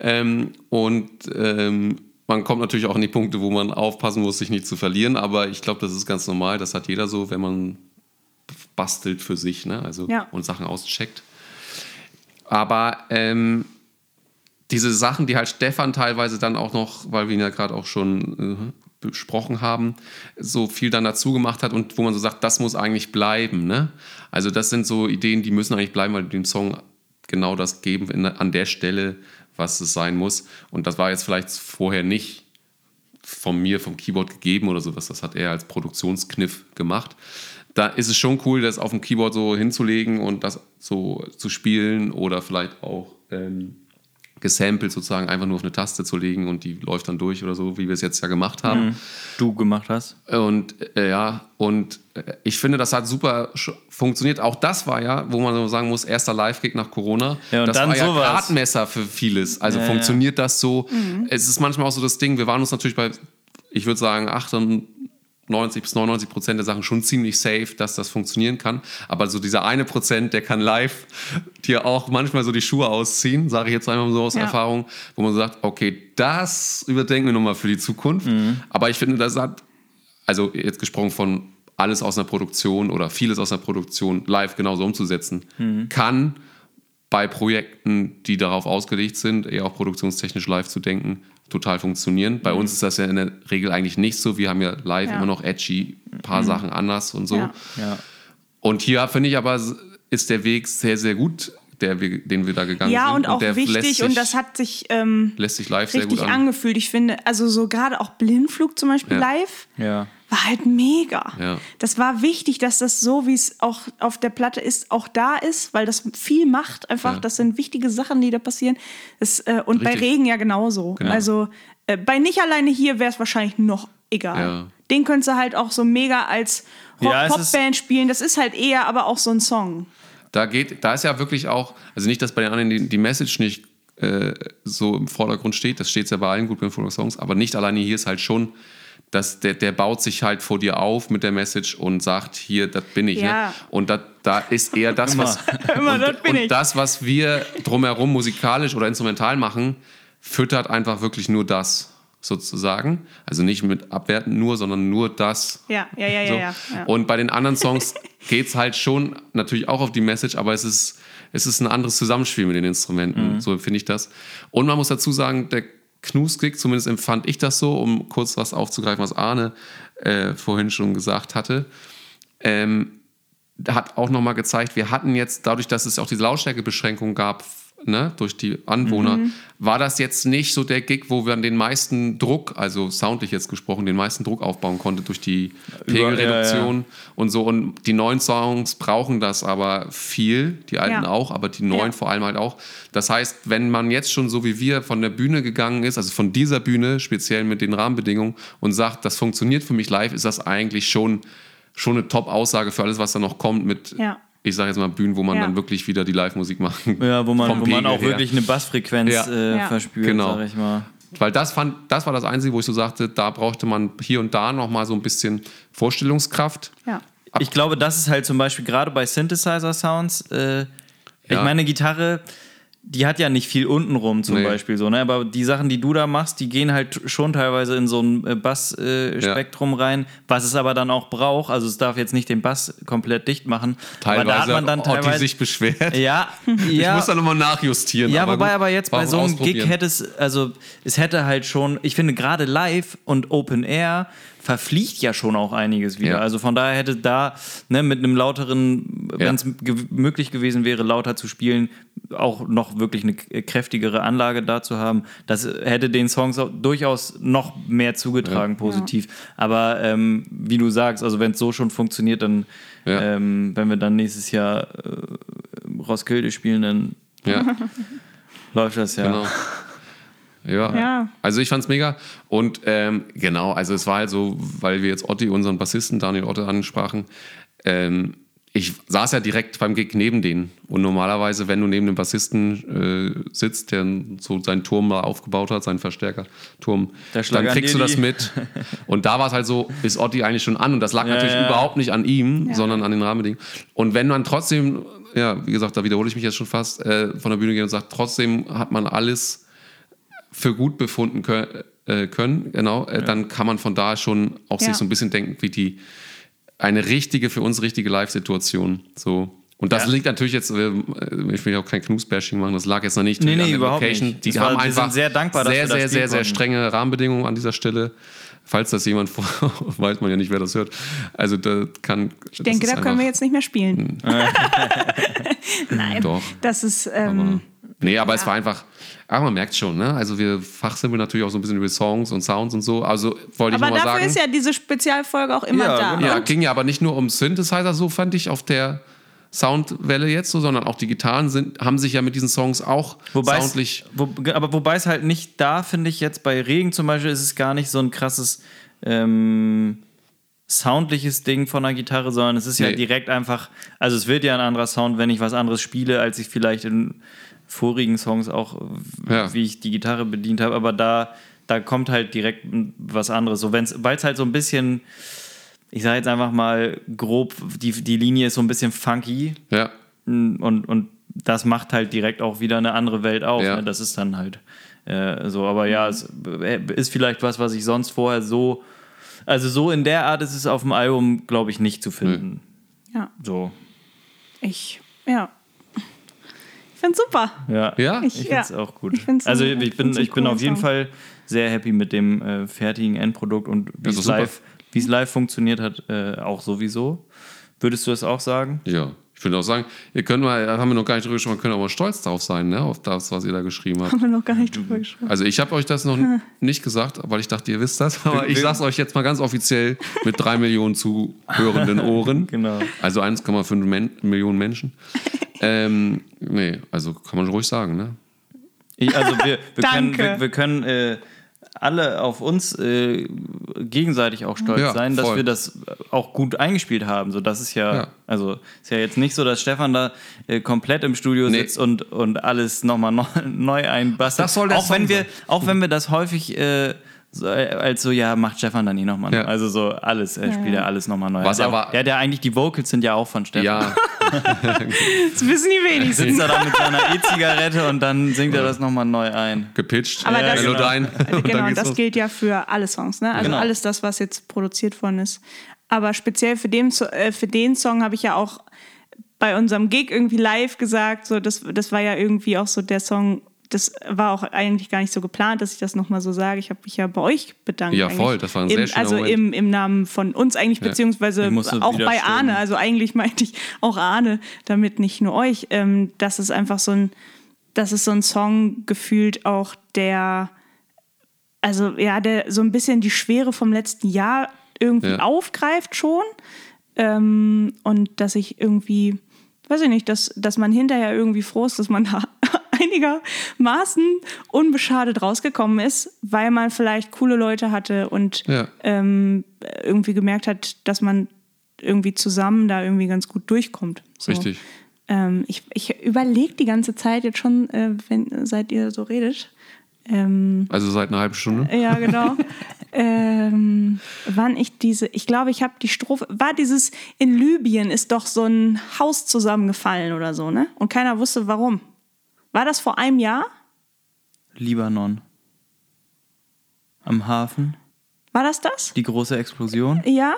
Ähm, und ähm, man kommt natürlich auch in die Punkte, wo man aufpassen muss, sich nicht zu verlieren. Aber ich glaube, das ist ganz normal. Das hat jeder so, wenn man bastelt für sich, ne? Also Ja. und Sachen auscheckt. Aber ähm, diese Sachen, die halt Stefan teilweise dann auch noch, weil wir ihn ja gerade auch schon äh, besprochen haben, so viel dann dazu gemacht hat und wo man so sagt, das muss eigentlich bleiben. Ne? Also das sind so Ideen, die müssen eigentlich bleiben, weil wir dem Song genau das geben an der Stelle, was es sein muss. Und das war jetzt vielleicht vorher nicht von mir, vom Keyboard gegeben oder sowas. Das hat er als Produktionskniff gemacht. Da ist es schon cool, das auf dem Keyboard so hinzulegen und das so zu spielen oder vielleicht auch ähm, gesampelt sozusagen einfach nur auf eine Taste zu legen und die läuft dann durch oder so, wie wir es jetzt ja gemacht haben. du gemacht hast. Und äh, ja, und äh, ich finde, das hat super funktioniert. Auch das war ja, wo man so sagen muss, erster Live-Gig nach Corona. Ja, und das dann war ja sowas. Gradmesser für vieles. Also Ja, ja. funktioniert das so? Es ist manchmal auch so das Ding, wir waren uns natürlich bei, ich würde sagen, 98 bis 99 Prozent der Sachen schon ziemlich safe, dass das funktionieren kann. Aber so dieser eine Prozent, der kann live dir auch manchmal so die Schuhe ausziehen, sage ich jetzt einfach so aus Ja. Erfahrung, wo man so sagt, okay, das überdenken wir nochmal für die Zukunft. Mhm. Aber ich finde, das hat also jetzt gesprochen von alles aus einer Produktion oder vieles aus einer Produktion live genauso umzusetzen, Mhm. kann bei Projekten, die darauf ausgelegt sind, eher auch produktionstechnisch live zu denken, total funktionieren. Bei uns ist das ja in der Regel eigentlich nicht so. Wir haben ja live Ja. immer noch edgy, ein paar Sachen anders und so. Ja. Ja. Und hier finde ich aber, ist der Weg sehr, sehr gut, der wir, den wir da gegangen Ja, sind. und auch der lässt wichtig, sich, und das hat sich ähm, lässt sich live sehr richtig gut an. angefühlt. Ich finde, also so gerade auch Blindflug zum Beispiel Ja. live Ja. War halt mega. Ja. Das war wichtig, dass das so, wie es auch auf der Platte ist, auch da ist, weil das viel macht. Einfach, Ja. das sind wichtige Sachen, die da passieren. Das, äh, und bei Richtig. Regen ja genauso. Genau. Also äh, bei nicht alleine hier wäre es wahrscheinlich noch egal. Ja. Den könntest du halt auch so mega als Popband spielen. Das ist halt eher aber auch so ein Song. Da geht, da ist ja wirklich auch, also nicht, dass bei den anderen die, die Message nicht äh, so im Vordergrund steht, das steht ja bei allen gut bei den Songs, aber nicht alleine hier ist halt schon, dass der, der baut sich halt vor dir auf mit der Message und sagt, hier, das bin ich. Ja. Ne? Und da, da ist eher das, was, Immer, und, das bin und ich. das, was wir drumherum musikalisch oder instrumental machen, füttert einfach wirklich nur das sozusagen. Also nicht mit abwerten nur, sondern nur das. Ja, ja, ja, ja. So. ja, ja. Und bei den anderen Songs geht es halt schon natürlich auch auf die Message, aber es ist, es ist ein anderes Zusammenspiel mit den Instrumenten. Mhm. So empfinde ich das. Und man muss dazu sagen, der Knuskick, zumindest empfand ich das so, um kurz was aufzugreifen, was Arne äh, vorhin schon gesagt hatte, ähm, hat auch nochmal gezeigt, wir hatten jetzt, dadurch, dass es auch diese Lautstärkebeschränkung gab, ne, durch die Anwohner, Mhm. war das jetzt nicht so der Gig, wo wir den meisten Druck, also soundlich jetzt gesprochen, den meisten Druck aufbauen konnte durch die Pegelreduktion und so. Und die neuen Songs brauchen das aber viel, die alten Ja. auch, aber die neuen Ja. vor allem halt auch. Das heißt, wenn man jetzt schon so wie wir von der Bühne gegangen ist, also von dieser Bühne, speziell mit den Rahmenbedingungen, und sagt, das funktioniert für mich live, ist das eigentlich schon, schon eine Top-Aussage für alles, was da noch kommt mit, Ja. Ich sage jetzt mal Bühnen, wo man Ja. dann wirklich wieder die Live-Musik machen. Ja, wo man, wo man auch her. wirklich eine Bassfrequenz Ja. äh, Ja. verspürt, Genau. sag ich mal. Weil das fand, das war das Einzige, wo ich so sagte, da brauchte man hier und da noch mal so ein bisschen Vorstellungskraft. ja. Ich glaube, das ist halt zum Beispiel gerade bei Synthesizer-Sounds. Äh, Ich Ja. meine, Gitarre, die hat ja nicht viel untenrum zum Nee. Beispiel so, ne? Aber die Sachen, die du da machst, die gehen halt schon teilweise in so ein äh, Bass-Spektrum äh, Spektrum rein, was es aber dann auch braucht. Also es darf jetzt nicht den Bass komplett dicht machen. Teilweise aber da hat man dann Otti teilweise. sich beschwert. ja, Ich ja. muss da nochmal nachjustieren. Ja, wobei gut, aber jetzt bei so einem Gig hätte es, also es hätte halt schon, ich finde gerade live und Open Air verfliegt ja schon auch einiges wieder. Ja. Also von daher hätte da ne, mit einem lauteren, wenn es ge möglich gewesen wäre, lauter zu spielen, auch noch wirklich eine k- kräftigere Anlage da zu haben. Das hätte den Songs durchaus noch mehr zugetragen, positiv. Aber ähm, wie du sagst, also wenn es so schon funktioniert, dann, Ja. ähm, wenn wir dann nächstes Jahr äh, Roskilde spielen, dann Ja, läuft das ja. genau. Ja. Ja. also ich fand's mega. Und ähm, genau, also es war halt so, weil wir jetzt Otti, unseren Bassisten Daniel Otte, ansprachen. Ähm, ich saß ja direkt beim Gig neben denen. Und normalerweise, wenn du neben dem Bassisten äh, sitzt, der so seinen Turm mal aufgebaut hat, seinen Verstärkerturm, dann an kriegst du das die- mit. Und da war es halt so, ist Otti eigentlich schon an. Und das lag Ja, natürlich ja. überhaupt nicht an ihm, Ja. sondern an den Rahmenbedingungen. Und wenn man trotzdem, ja, wie gesagt, da wiederhole ich mich jetzt schon fast, äh, von der Bühne geht und sagt, trotzdem hat man alles für gut befunden können, äh, können genau, äh, dann kann man von da schon auch Ja. sich so ein bisschen denken, wie die eine richtige, für uns richtige Live-Situation. So. Und das Ja. liegt natürlich jetzt, äh, ich will ja auch kein Knus-Bashing machen, das lag jetzt noch nicht Nee, an nee, der überhaupt Location. nicht. Die Das war- haben wir einfach sind sehr dankbar, dass sehr, wir da sehr, spielen sehr, sehr strenge Rahmenbedingungen an dieser Stelle. Falls das jemand vor, weiß man ja nicht, wer das hört. Also da kann. Ich denke, da können wir jetzt nicht mehr spielen. Nein, Doch. das ist. Ähm, Nee, aber es war einfach, aber man merkt schon, ne? Also wir fachsimpeln natürlich auch so ein bisschen über Songs und Sounds und so. Also wollte ich aber nochmal dafür sagen. ist ja diese Spezialfolge auch immer Ja, da. genau. ja, Und ging ja aber nicht nur um Synthesizer, so fand ich, auf der Soundwelle jetzt so, sondern auch die Gitarren sind, haben sich ja mit diesen Songs auch Wobei soundlich. es, wo, aber wobei es halt nicht da, finde ich jetzt bei Regen zum Beispiel, ist es gar nicht so ein krasses ähm, soundliches Ding von der Gitarre, sondern es ist ja Nee. direkt einfach, also es wird ja ein anderer Sound, wenn ich was anderes spiele, als ich vielleicht in vorigen Songs auch, Ja. wie ich die Gitarre bedient habe, aber da, da kommt halt direkt was anderes. So, weil es halt so ein bisschen, ich sage jetzt einfach mal grob, die, die Linie ist so ein bisschen funky, Ja, und, und das macht halt direkt auch wieder eine andere Welt auf. Ja. Ne? Das ist dann halt äh, so. Aber ja, es äh, ist vielleicht was, was ich sonst vorher so. Also so in der Art ist es auf dem Album, glaube ich, nicht zu finden. ja, So. ich, ja. Find's super. Ja, Ja? ich Ich- finde es ja. auch gut. Ich also ich ich bin, ich bin auf jeden Song. Fall sehr happy mit dem äh, fertigen Endprodukt und wie es live, es live funktioniert hat, äh, auch sowieso. Würdest du das auch sagen? Ja. Ich würde auch sagen, ihr könnt mal, da haben wir noch gar nicht drüber gesprochen, können aber stolz drauf sein, ne, auf das, was ihr da geschrieben habt. Haben wir noch gar nicht drüber gesprochen. Also ich habe euch das noch nicht gesagt, weil ich dachte, ihr wisst das. Aber ich sag's euch jetzt mal ganz offiziell mit drei Millionen zuhörenden Ohren. Genau. Also 1,5 Men Millionen Menschen. Ähm, nee, also kann man ruhig sagen, ne? Ich, also wir, wir können, wir, wir können äh, alle auf uns äh, gegenseitig auch stolz Ja, sein, dass voll. wir das auch gut eingespielt haben. So, das ist ja, Ja. also ist ja jetzt nicht so, dass Stefan da äh, komplett im Studio Nee. sitzt und, und alles nochmal neu, neu einbastelt. Das soll der auch wenn wir, sein. auch wenn wir das häufig äh, so, äh, als so, ja, macht Stefan dann eh nochmal. Ja. Also so alles, er spielt ja alles nochmal neu. Was ja aber- ja, der eigentlich, die Vocals sind ja auch von Stefan. Ja, Das wissen die wenigsten. Sitzt er da mit seiner E-Zigarette und dann singt er das nochmal neu ein. gepitcht, Aber das- Melodien. und genau, dann geht's das los. gilt ja für alle Songs, ne? Also Genau. alles das, was jetzt produziert worden ist. Aber speziell für den, äh, für den Song habe ich ja auch bei unserem Gig irgendwie live gesagt, so das, das war ja irgendwie auch so der Song, das war auch eigentlich gar nicht so geplant, dass ich das nochmal so sage. Ich habe mich ja bei euch bedankt. Ja, eigentlich. voll, das war ein Im, sehr schöner Also Moment. im, im Namen von uns eigentlich, beziehungsweise musste auch bei stimmen. Arne. Also eigentlich meinte ich auch Arne, damit nicht nur euch. Ähm, das ist einfach so ein, das ist so ein Song gefühlt auch, der also ja, der so ein bisschen die Schwere vom letzten Jahr irgendwie Ja. aufgreift schon. Ähm, und dass ich irgendwie, weiß ich nicht, dass, dass man hinterher irgendwie froh ist, dass man da einigermaßen unbeschadet rausgekommen ist, weil man vielleicht coole Leute hatte und Ja. ähm, irgendwie gemerkt hat, dass man irgendwie zusammen da irgendwie ganz gut durchkommt. So. Richtig. Ähm, ich ich überlege die ganze Zeit jetzt schon, äh, wenn, seit ihr so redet. Ähm, Also seit einer halben Stunde. ja, genau. ähm, wann ich diese, ich glaube, ich habe die Strophe, war dieses in Libyen ist doch so ein Haus zusammengefallen oder so, ne? Und keiner wusste warum. War das vor einem Jahr? Libanon. Am Hafen. War das das? Die große Explosion. Ja?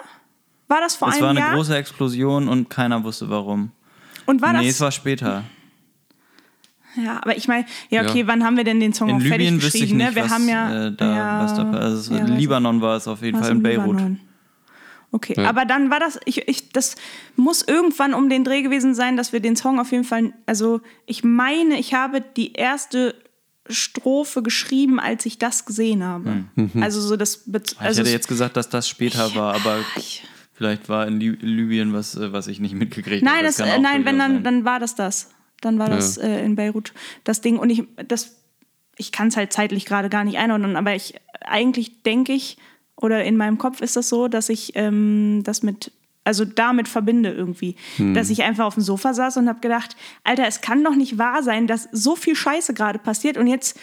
War das vor Es einem war eine Jahr? große Explosion und keiner wusste warum. Und war nee, das? es war später. ja, aber ich meine, ja, okay, Ja. wann haben wir denn den Song In auch fertig Libyen wüsste ich geschrieben? nicht, ne? Wir was, haben ja, äh, da, ja, was da also es- ja, Libanon war es auf jeden Fall in Beirut. Libanon. Okay, Ja. aber dann war das, ich, ich, das muss irgendwann um den Dreh gewesen sein, dass wir den Song auf jeden Fall, also ich meine, ich habe die erste Strophe geschrieben, als ich das gesehen habe. Also so das, Bez- Hm. ich also hätte jetzt gesagt, dass das später war, aber ich- vielleicht war in Li Libyen was, äh, was ich nicht mitgekriegt Nein, habe. das, kann äh, nein, wenn dann, sein. dann war das das. Dann war das äh, in Beirut das Ding. Und ich, das, ich kann es halt zeitlich gerade gar nicht einordnen, aber ich eigentlich denke ich, oder in meinem Kopf ist das so, dass ich ähm, das mit, also damit verbinde irgendwie. Dass ich einfach auf dem Sofa saß und habe gedacht, Alter, es kann doch nicht wahr sein, dass so viel Scheiße gerade passiert und jetzt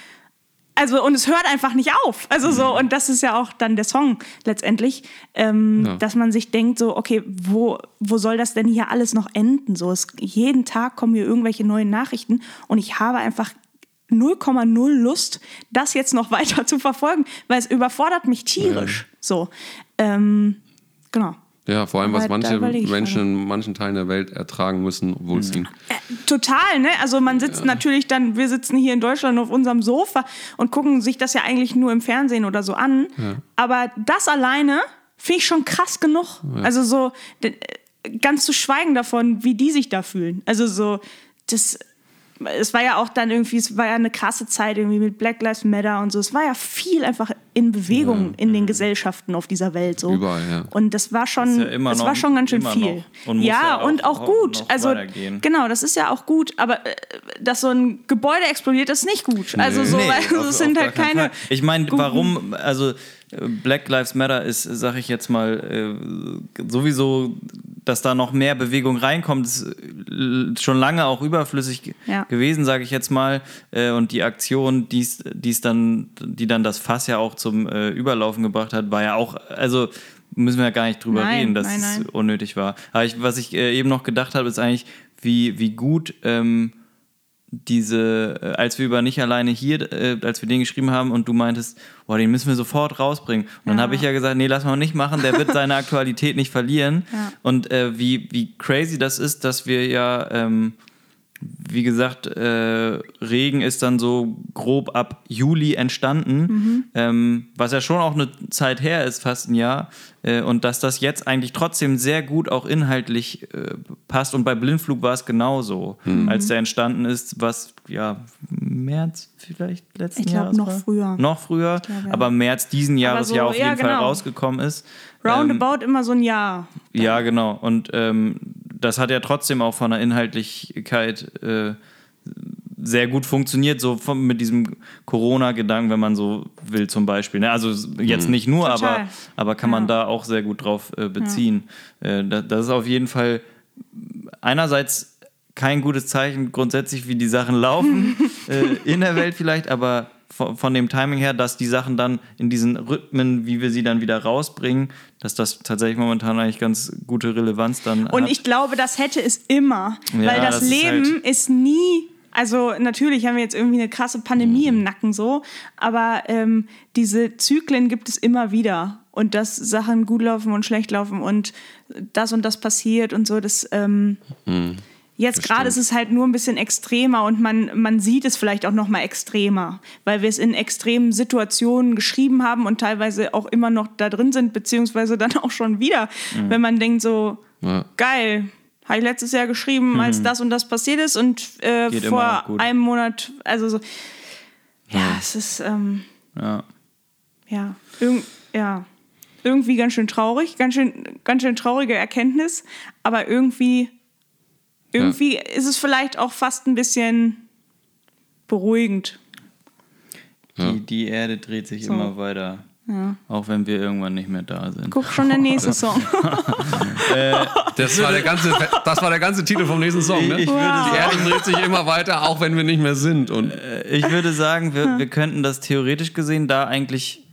also und es hört einfach nicht auf. Also so, und das ist ja auch dann der Song letztendlich, ähm, Ja. dass man sich denkt, so, okay, wo, wo soll das denn hier alles noch enden? So, es, jeden Tag kommen hier irgendwelche neuen Nachrichten und ich habe einfach 0,0 Lust, das jetzt noch weiter zu verfolgen, weil es überfordert mich tierisch. So. Ähm, genau. Ja, vor allem, was Aber manche Menschen in manchen Teilen der Welt ertragen müssen, obwohl es ihnen. Total, ne? Also man sitzt natürlich dann, wir sitzen hier in Deutschland auf unserem Sofa und gucken sich das ja eigentlich nur im Fernsehen oder so an. Aber das alleine finde ich schon krass genug. Also so, d- ganz zu schweigen davon, wie die sich da fühlen. Also so, das, es war ja auch dann irgendwie, es war ja eine krasse Zeit irgendwie mit Black Lives Matter und so. Es war ja viel einfach in Bewegung in den Gesellschaften auf dieser Welt so. Überall, ja. Und das war schon, Ist ja immer das noch- war schon ganz schön viel. Und muss ja, ja auch- und auch auch gut. noch also genau, das ist ja auch gut. Aber äh, dass so ein Gebäude explodiert, ist nicht gut. Also so, Nee, weil auf- es sind auf halt keine. Fall. Ich meine, warum, also Black Lives Matter ist, sag ich jetzt mal, äh, sowieso, dass da noch mehr Bewegung reinkommt, ist äh, schon lange auch überflüssig Ja. gewesen, sage ich jetzt mal. Äh, und die Aktion, die's, die's dann, die dann das Fass ja auch zum Überlaufen gebracht hat, war ja auch, also müssen wir ja gar nicht drüber Nein, reden, dass nein, nein. es unnötig war. Aber ich, was ich eben noch gedacht habe, ist eigentlich, wie, wie gut ähm, diese, äh, als wir über nicht alleine hier, äh, als wir den geschrieben haben und du meintest, boah, den müssen wir sofort rausbringen. Und dann Ja. habe ich ja gesagt, nee, lass mal nicht machen, der wird seine Aktualität nicht verlieren. Ja. Und äh, wie, wie crazy das ist, dass wir ja, ähm, wie gesagt, äh, Regen ist dann so grob ab Juli entstanden, Mhm. ähm, was ja schon auch eine Zeit her ist, fast ein Jahr. Äh, und dass das jetzt eigentlich trotzdem sehr gut auch inhaltlich äh, passt. Und bei Blindflug war es genauso, Mhm. als der entstanden ist, was ja März vielleicht letzten Ich glaub, Jahres noch war? früher. Noch früher, glaub, ja. aber März diesen Jahres so, ja auf ja, jeden Fall genau. rausgekommen ist. Ähm, Roundabout immer so ein Jahr. ja, genau. Und ähm, das hat ja trotzdem auch von der Inhaltlichkeit äh, sehr gut funktioniert, so von, mit diesem Corona-Gedanken, wenn man so will, zum Beispiel. Ne? Also jetzt nicht nur, Total. aber, aber kann man da auch sehr gut drauf äh, beziehen. Äh, da, das ist auf jeden Fall einerseits kein gutes Zeichen grundsätzlich, wie die Sachen laufen äh, in der Welt vielleicht, aber von, von dem Timing her, dass die Sachen dann in diesen Rhythmen, wie wir sie dann wieder rausbringen, dass das tatsächlich momentan eigentlich ganz gute Relevanz dann Und hat. ich glaube, das hätte es immer, Ja, weil das, das ist Leben halt- ist nie. Also natürlich haben wir jetzt irgendwie eine krasse Pandemie Mhm. im Nacken so, aber ähm, diese Zyklen gibt es immer wieder und dass Sachen gut laufen und schlecht laufen und das und das passiert und so, das ähm, jetzt gerade ist es halt nur ein bisschen extremer und man, man sieht es vielleicht auch noch mal extremer, weil wir es in extremen Situationen geschrieben haben und teilweise auch immer noch da drin sind, beziehungsweise dann auch schon wieder, wenn man denkt so, Ja. geil, habe ich letztes Jahr geschrieben, als das und das passiert ist und äh, Mhm. Vor einem Monat, also so, ja, es ist, ähm, ja. ja, irg ja, irgendwie ganz schön traurig, ganz schön, ganz schön traurige Erkenntnis, aber irgendwie, irgendwie ist es vielleicht auch fast ein bisschen beruhigend. Die, die Erde dreht sich So. immer weiter. Auch wenn wir irgendwann nicht mehr da sind. Guck schon der nächste Song. Das war, der ganze, das war der ganze Titel vom nächsten Song, ne? Ich- ich würde Die Erde dreht sich immer weiter, auch wenn wir nicht mehr sind. Und Ich würde sagen, wir, wir könnten das theoretisch gesehen da eigentlich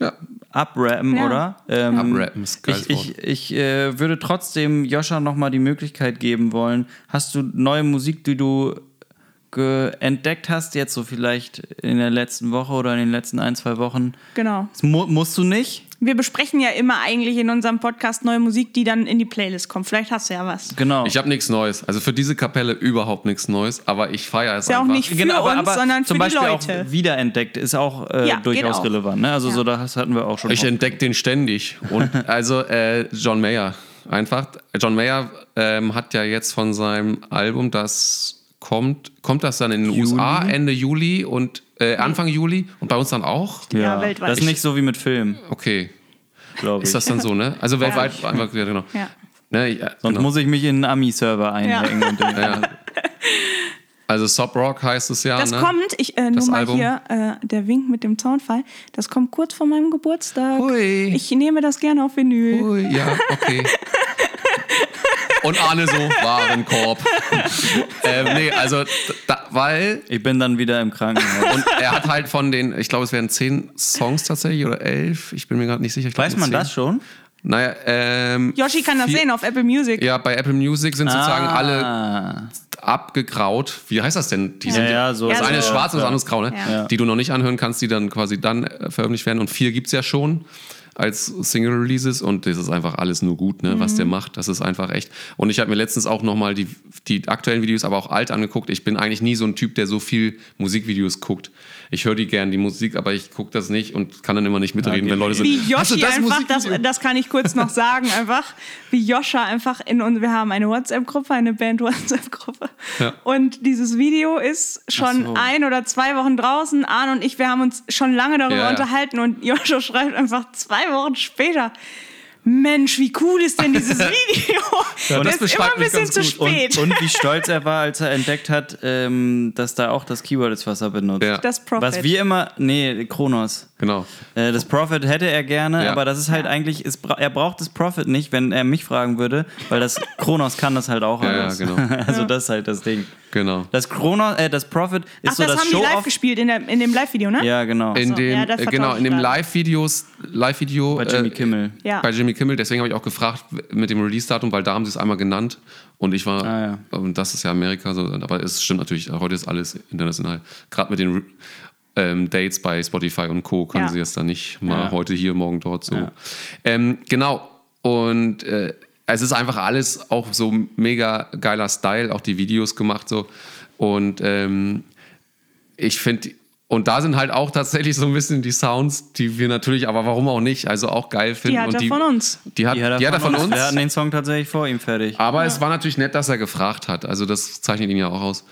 ja, abrappen, Ja. oder? Ähm, Abrappen ist geiles Ich, ich, ich äh, würde trotzdem Joscha nochmal die Möglichkeit geben wollen. Hast du neue Musik, die du entdeckt hast, jetzt so vielleicht in der letzten Woche oder in den letzten ein, zwei Wochen? genau. Das mu musst du nicht? Wir besprechen ja immer eigentlich in unserem Podcast neue Musik, die dann in die Playlist kommt. Vielleicht hast du ja was. Genau. ich habe nichts Neues. Also für diese Kapelle überhaupt nichts Neues, aber ich feiere es Ist ja auch einfach. nicht für Genau, aber, uns, aber sondern zum für Beispiel die Leute. auch wiederentdeckt ist auch äh, Ja, durchaus auch. relevant. Ne? Also Ja. so das hatten wir auch schon. Ich entdecke den ständig. Und also äh, John Mayer. Einfach. John Mayer ähm, hat ja jetzt von seinem Album, das kommt, kommt das dann in den Juli? USA Ende Juli und äh, Anfang Juli und bei uns dann auch? Ja, weltweit. Das ist nicht so wie mit Film, Okay. glaube ich. Ist das dann so, ne? Also weltweit einfach, ja, genau. Ja. Ne, ja, Sonst genau. muss ich mich in einen Ami-Server einhängen. Und den, Ja. Also Sub Rock heißt es ja. Das ne? kommt, ich äh, nur Das mal Album. hier, äh, der Wink mit dem Zaunfall, das kommt kurz vor meinem Geburtstag. Hui. Ich nehme das gerne auf Vinyl. Ui, ja, okay. Und Arne so, Warenkorb. ähm, nee, also, da, weil Ich bin dann wieder im Krankenhaus. Und er hat halt von den, ich glaube, es wären zehn Songs tatsächlich oder elf. Ich bin mir gerade nicht sicher. Weiß man zehn. das schon? Naja, ähm. Yoshi kann das vier- sehen auf Apple Music. Ja, bei Apple Music sind sozusagen alle Ah. abgegraut. Wie heißt das denn? Die sind Ja, ja, so. das Ja, eine ist so- schwarz und das andere ist grau, ne? Ja. Die du noch nicht anhören kannst, die dann quasi dann äh, veröffentlicht werden. Und vier gibt es ja schon als Single-Releases und das ist einfach alles nur gut, ne, was der Mhm. macht. Das ist einfach echt. Und ich habe mir letztens auch nochmal die, die aktuellen Videos, aber auch alt angeguckt. Ich bin eigentlich nie so ein Typ, der so viel Musikvideos guckt. Ich höre die gern, die Musik, aber ich gucke das nicht und kann dann immer nicht mitreden, Okay. wenn Leute so. Wie "Hast du Yoshi einfach, das, Musikvideo?" das kann ich kurz noch sagen, einfach, wie Joscha einfach in uns, wir haben eine WhatsApp-Gruppe, eine Band-WhatsApp-Gruppe. Ja. Und dieses Video ist schon so. ein oder zwei Wochen draußen. Arne und ich, wir haben uns schon lange darüber Ja, ja. unterhalten und Joscha schreibt einfach zwei Wochen später. Mensch, wie cool ist denn dieses Video? Ja, das das ist immer ein bisschen zu spät. Und, und wie stolz er war, als er entdeckt hat, ähm, dass da auch das Keyword ist, was er benutzt. Ja. das Profit. Was wir immer, nee, Kronos. Genau. Äh, das Profit hätte er gerne, Ja. aber das ist halt Ja. eigentlich, bra er braucht das Profit nicht, wenn er mich fragen würde, weil das Kronos kann das halt auch Ja, ja, alles. genau. also das ist halt das Ding. Genau. Das Kronos, äh, das Profit ist Ach, so das, das, haben die live gespielt in, der, in dem Live-Video, ne? Ja, genau. In So, dem, ja, da äh, genau, in dem. Live-Videos, Live-Video. Bei Jimmy äh, Kimmel. Ja. Bei Jimmy Kimmel, deswegen habe ich auch gefragt mit dem Release-Datum, weil da haben sie es einmal genannt und ich war, Ah, ja. und das ist ja Amerika, so, aber es stimmt natürlich, heute ist alles international. Gerade mit den ähm, Dates bei Spotify und Co. können Ja. sie jetzt dann nicht mal Ja. heute hier, morgen dort so. Ja. Ähm, genau, und äh, es ist einfach alles auch so mega geiler Style, auch die Videos gemacht so. Und ähm, ich finde, und da sind halt auch tatsächlich so ein bisschen die Sounds, die wir natürlich, aber warum auch nicht, also auch geil finden. Die hat und er die, von uns. Die hat, die hat, er von uns. Wir hatten den Song tatsächlich vor ihm fertig. Aber es war natürlich nett, dass er gefragt hat. Also das zeichnet ihn ja auch aus.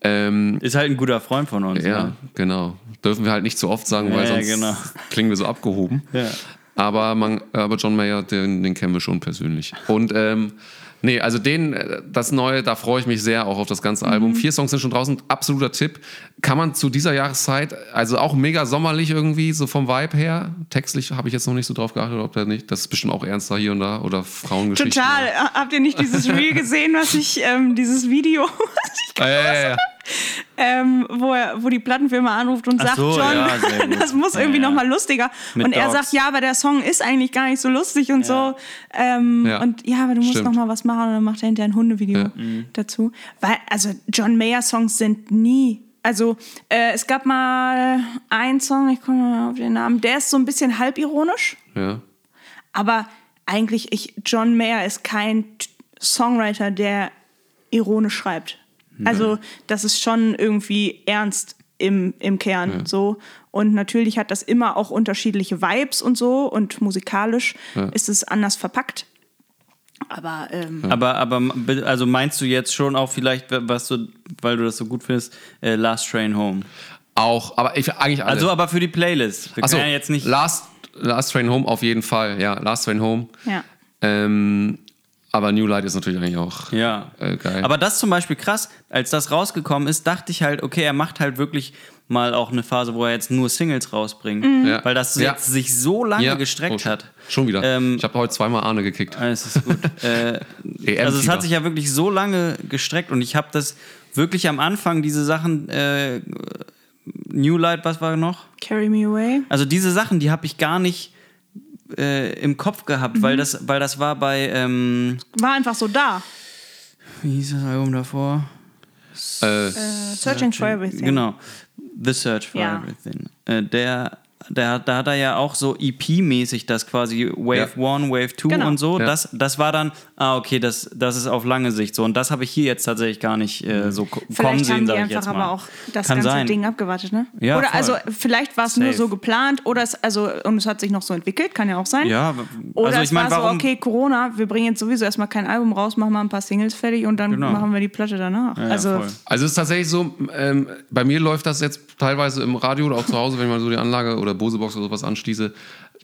Ähm, Ist halt ein guter Freund von uns. ja, Ne? genau. Dürfen wir halt nicht zu oft sagen, weil Ja, sonst genau. klingen wir so abgehoben. Ja. Aber, man, aber John Mayer, den, den kennen wir schon persönlich. Und ähm, nee, also den, äh, das Neue, da freue ich mich sehr auch auf das ganze Mhm. Album. Vier Songs sind schon draußen, absoluter Tipp. Kann man zu dieser Jahreszeit, also auch mega sommerlich irgendwie, so vom Vibe her. Textlich habe ich jetzt noch nicht so drauf geachtet, ob der nicht, das ist bestimmt auch ernster hier und da oder Frauengeschichten. Total. Habt ihr nicht dieses Reel gesehen, was ich, ähm, dieses Video, was ich Ah, ja, ja, ja. Ähm, wo, er, wo die Plattenfirma anruft und Ach sagt, so, John, ja, das muss irgendwie Ja, ja. noch mal lustiger. Mit und er Dogs. sagt, ja, aber der Song ist eigentlich gar nicht so lustig und so. Ähm, Ja. Und ja, aber du musst Stimmt. noch mal was machen und dann macht er hinterher ein Hundevideo Ja. dazu. Weil, also John Mayer Songs sind nie. Also äh, es gab mal einen Song, ich komme mal auf den Namen, der ist so ein bisschen halbironisch. ja. Aber eigentlich, ich, John Mayer ist kein Songwriter, der ironisch schreibt. Also, das ist schon irgendwie ernst im, im Kern so. Und natürlich hat das immer auch unterschiedliche Vibes und so. Und musikalisch ist es anders verpackt. Aber ähm, Aber, aber also meinst du jetzt schon auch vielleicht, was du, weil du das so gut findest, äh, Last Train Home? Auch, aber ich, eigentlich alle. Also aber für die Playlist. Wir Achso, können ja jetzt nicht. Last, Last Train Home auf jeden Fall. Ja, Last Train Home. ja. Ähm, aber New Light ist natürlich eigentlich auch Ja. äh, geil. Aber das zum Beispiel krass, als das rausgekommen ist, dachte ich halt, okay, er macht halt wirklich mal auch eine Phase, wo er jetzt nur Singles rausbringt. Ja. Weil das Ja. jetzt sich so lange Ja. gestreckt Oh, hat. Schon wieder. Ähm, ich habe heute zweimal Arne gekickt. Ah, Es ist gut. äh, also es hat sich ja wirklich so lange gestreckt und ich habe das wirklich am Anfang, diese Sachen, äh, New Light, was war noch? Carry Me Away. Also diese Sachen, die habe ich gar nicht äh, im Kopf gehabt, weil, das, weil das war bei, ähm, War einfach so da. wie hieß das Album davor? Äh, Searching for Everything. Genau. The Search for Ja. Everything. Äh, der, der, da hat er ja auch so EP-mäßig das quasi Wave Ja. 1, Wave 2 Genau. und so. Ja. Das, das war dann, ah, okay, das, das ist auf lange Sicht so. Und das habe ich hier jetzt tatsächlich gar nicht äh, so ko- kommen Vielleicht sehen, haben die sage ich einfach jetzt mal. aber auch das Kann ganze sein. Ding abgewartet, ne? Ja, oder voll. also vielleicht war es nur so geplant oder es, also und es hat sich noch so entwickelt, kann ja auch sein. Ja, Oder also es ich meine, war warum... so, okay, Corona, wir bringen jetzt sowieso erstmal kein Album raus, machen mal ein paar Singles fertig und dann Genau. machen wir die Platte danach. Ja, also voll. also es ist tatsächlich so, ähm, bei mir läuft das jetzt teilweise im Radio oder auch zu Hause, wenn ich mal so die Anlage oder Bosebox oder sowas anschließe,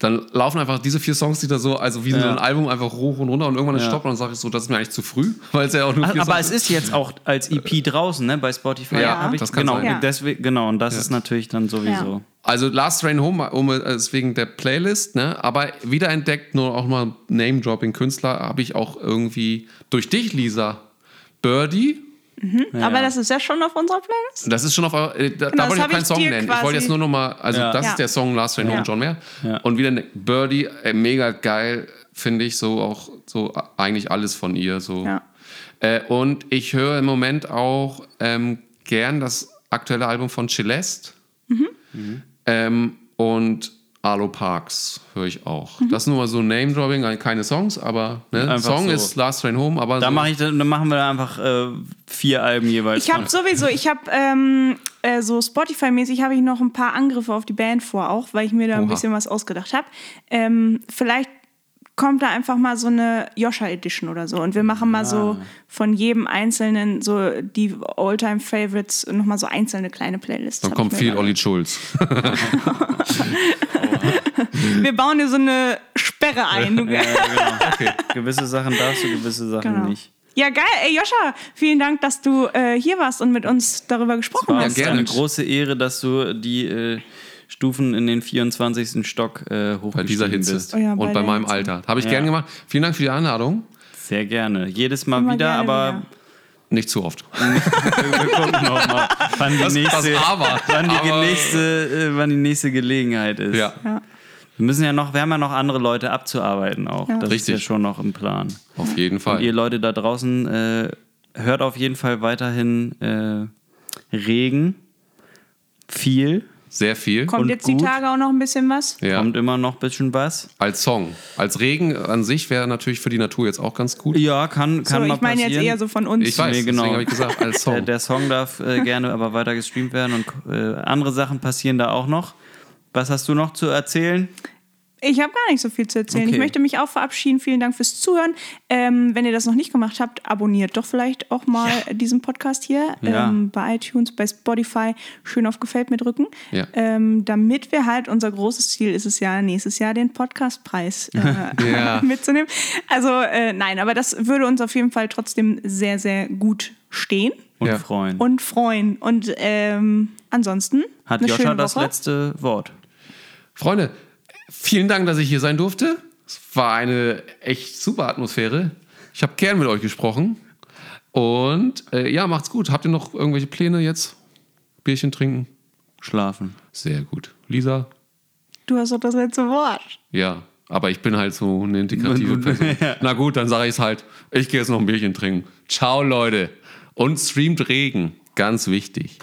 dann laufen einfach diese vier Songs, die da so, also wie so ein Album einfach hoch und runter und irgendwann ist Ja. Stopp und dann sage ich so, das ist mir eigentlich zu früh, weil es ja auch nur vier aber Songs es ist jetzt auch als EP draußen, ne, bei Spotify. Ja, ich, das kann genau, sein. Ja. deswegen, genau, und das ist natürlich dann sowieso. Also Last Train Home, um, äh, deswegen der Playlist, ne? aber wiederentdeckt, nur auch mal Name-Dropping-Künstler, habe ich auch irgendwie durch dich, Lisa, Birdie. Aber das ist ja schon auf unserer Playlist. Das ist schon auf eurer, äh, da, Genau, da wollte ich auch keinen Song nennen. Ich wollte jetzt nur noch mal, also Ja. das Ja. ist der Song Last Train Home, Ja. John Mayer. Ja. Und wieder ne- Birdie, äh, mega geil, finde ich, so auch so eigentlich alles von ihr. So. Ja. Äh, und ich höre im Moment auch ähm, gern das aktuelle Album von Celeste. Ähm, und Arlo Parks höre ich auch. Das ist nur mal so Name-Dropping, keine Songs, aber ne? Song so. ist Last Train Home, aber Da, so, mach ich, dann machen wir einfach äh, vier Alben jeweils. Ich habe sowieso, ich habe ähm, äh, so Spotify-mäßig habe ich noch ein paar Angriffe auf die Band vor, auch weil ich mir da ein Oha. bisschen was ausgedacht habe. Ähm, vielleicht kommt da einfach mal so eine Joscha Edition oder so und wir machen mal so von jedem einzelnen so die Oldtime Favorites noch mal so einzelne kleine Playlists. dann kommt viel Olli Schulz. Wir bauen dir so eine Sperre ein. Du. Ja, genau. Gewisse Sachen darfst du, gewisse Sachen Genau. nicht. Ja, geil. Ey, Joscha, vielen Dank, dass du äh, hier warst und mit uns darüber gesprochen Ja, hast. uns gerne. eine große Ehre, dass du die äh, Stufen in den 24. Stock äh, Bei dieser hochgestiegen Hitze. bist. Oh ja, und bei bei der meinem Hitze. Alter. Habe ich Ja. gern gemacht. Vielen Dank für die Einladung. Sehr gerne. Jedes Mal Immer wieder, gerne aber wieder. Nicht zu oft. wir gucken auch mal, wann die, nächste, das Aber. wann die, Aber- nächste, äh, wann die nächste Gelegenheit ist. Ja, Ja. Wir müssen ja noch, wir haben ja noch andere Leute abzuarbeiten auch. Das ist Richtig. ja schon noch im Plan. auf jeden Fall. Ihr Leute da draußen, äh, hört auf jeden Fall weiterhin äh, Regen. Viel. Sehr viel. Kommt Und jetzt die gut. Tage auch noch ein bisschen was? Ja. Kommt immer noch ein bisschen was. Als Song. Als Regen an sich wäre natürlich für die Natur jetzt auch ganz gut. Ja, kann, kann So, mal ich meine jetzt eher so von uns. Ich weiß, Nee, genau. deswegen habe ich gesagt, als Der, Song. der Song darf äh, gerne aber weiter gestreamt werden und äh, andere Sachen passieren da auch noch. Was hast du noch zu erzählen? Ich habe gar nicht so viel zu erzählen. Ich Okay. möchte mich auch verabschieden. Vielen Dank fürs Zuhören. Ähm, wenn ihr das noch nicht gemacht habt, abonniert doch vielleicht auch mal diesen Podcast hier Ja. ähm, bei iTunes, bei Spotify. Schön auf Gefällt mir drücken. Ja. Ähm, damit wir halt, unser großes Ziel ist es ja, nächstes Jahr den Podcastpreis äh, Ja. mitzunehmen. Also äh, nein, aber das würde uns auf jeden Fall trotzdem sehr, sehr gut stehen Und Ja. freuen. und freuen. Und ähm, ansonsten Hat eine Joscha schöne das letzte Wort? Freunde, vielen Dank, dass ich hier sein durfte. Es war eine echt super Atmosphäre. Ich habe gern mit euch gesprochen. Und äh, ja, macht's gut. Habt ihr noch irgendwelche Pläne jetzt? Bierchen trinken? Schlafen. Sehr gut. Lisa? Du hast doch das letzte Wort. Ja, aber ich bin halt so eine integrative Person. Na gut, dann sage ich es halt. Ich gehe jetzt noch ein Bierchen trinken. Ciao, Leute. Und streamt Regen. Ganz wichtig.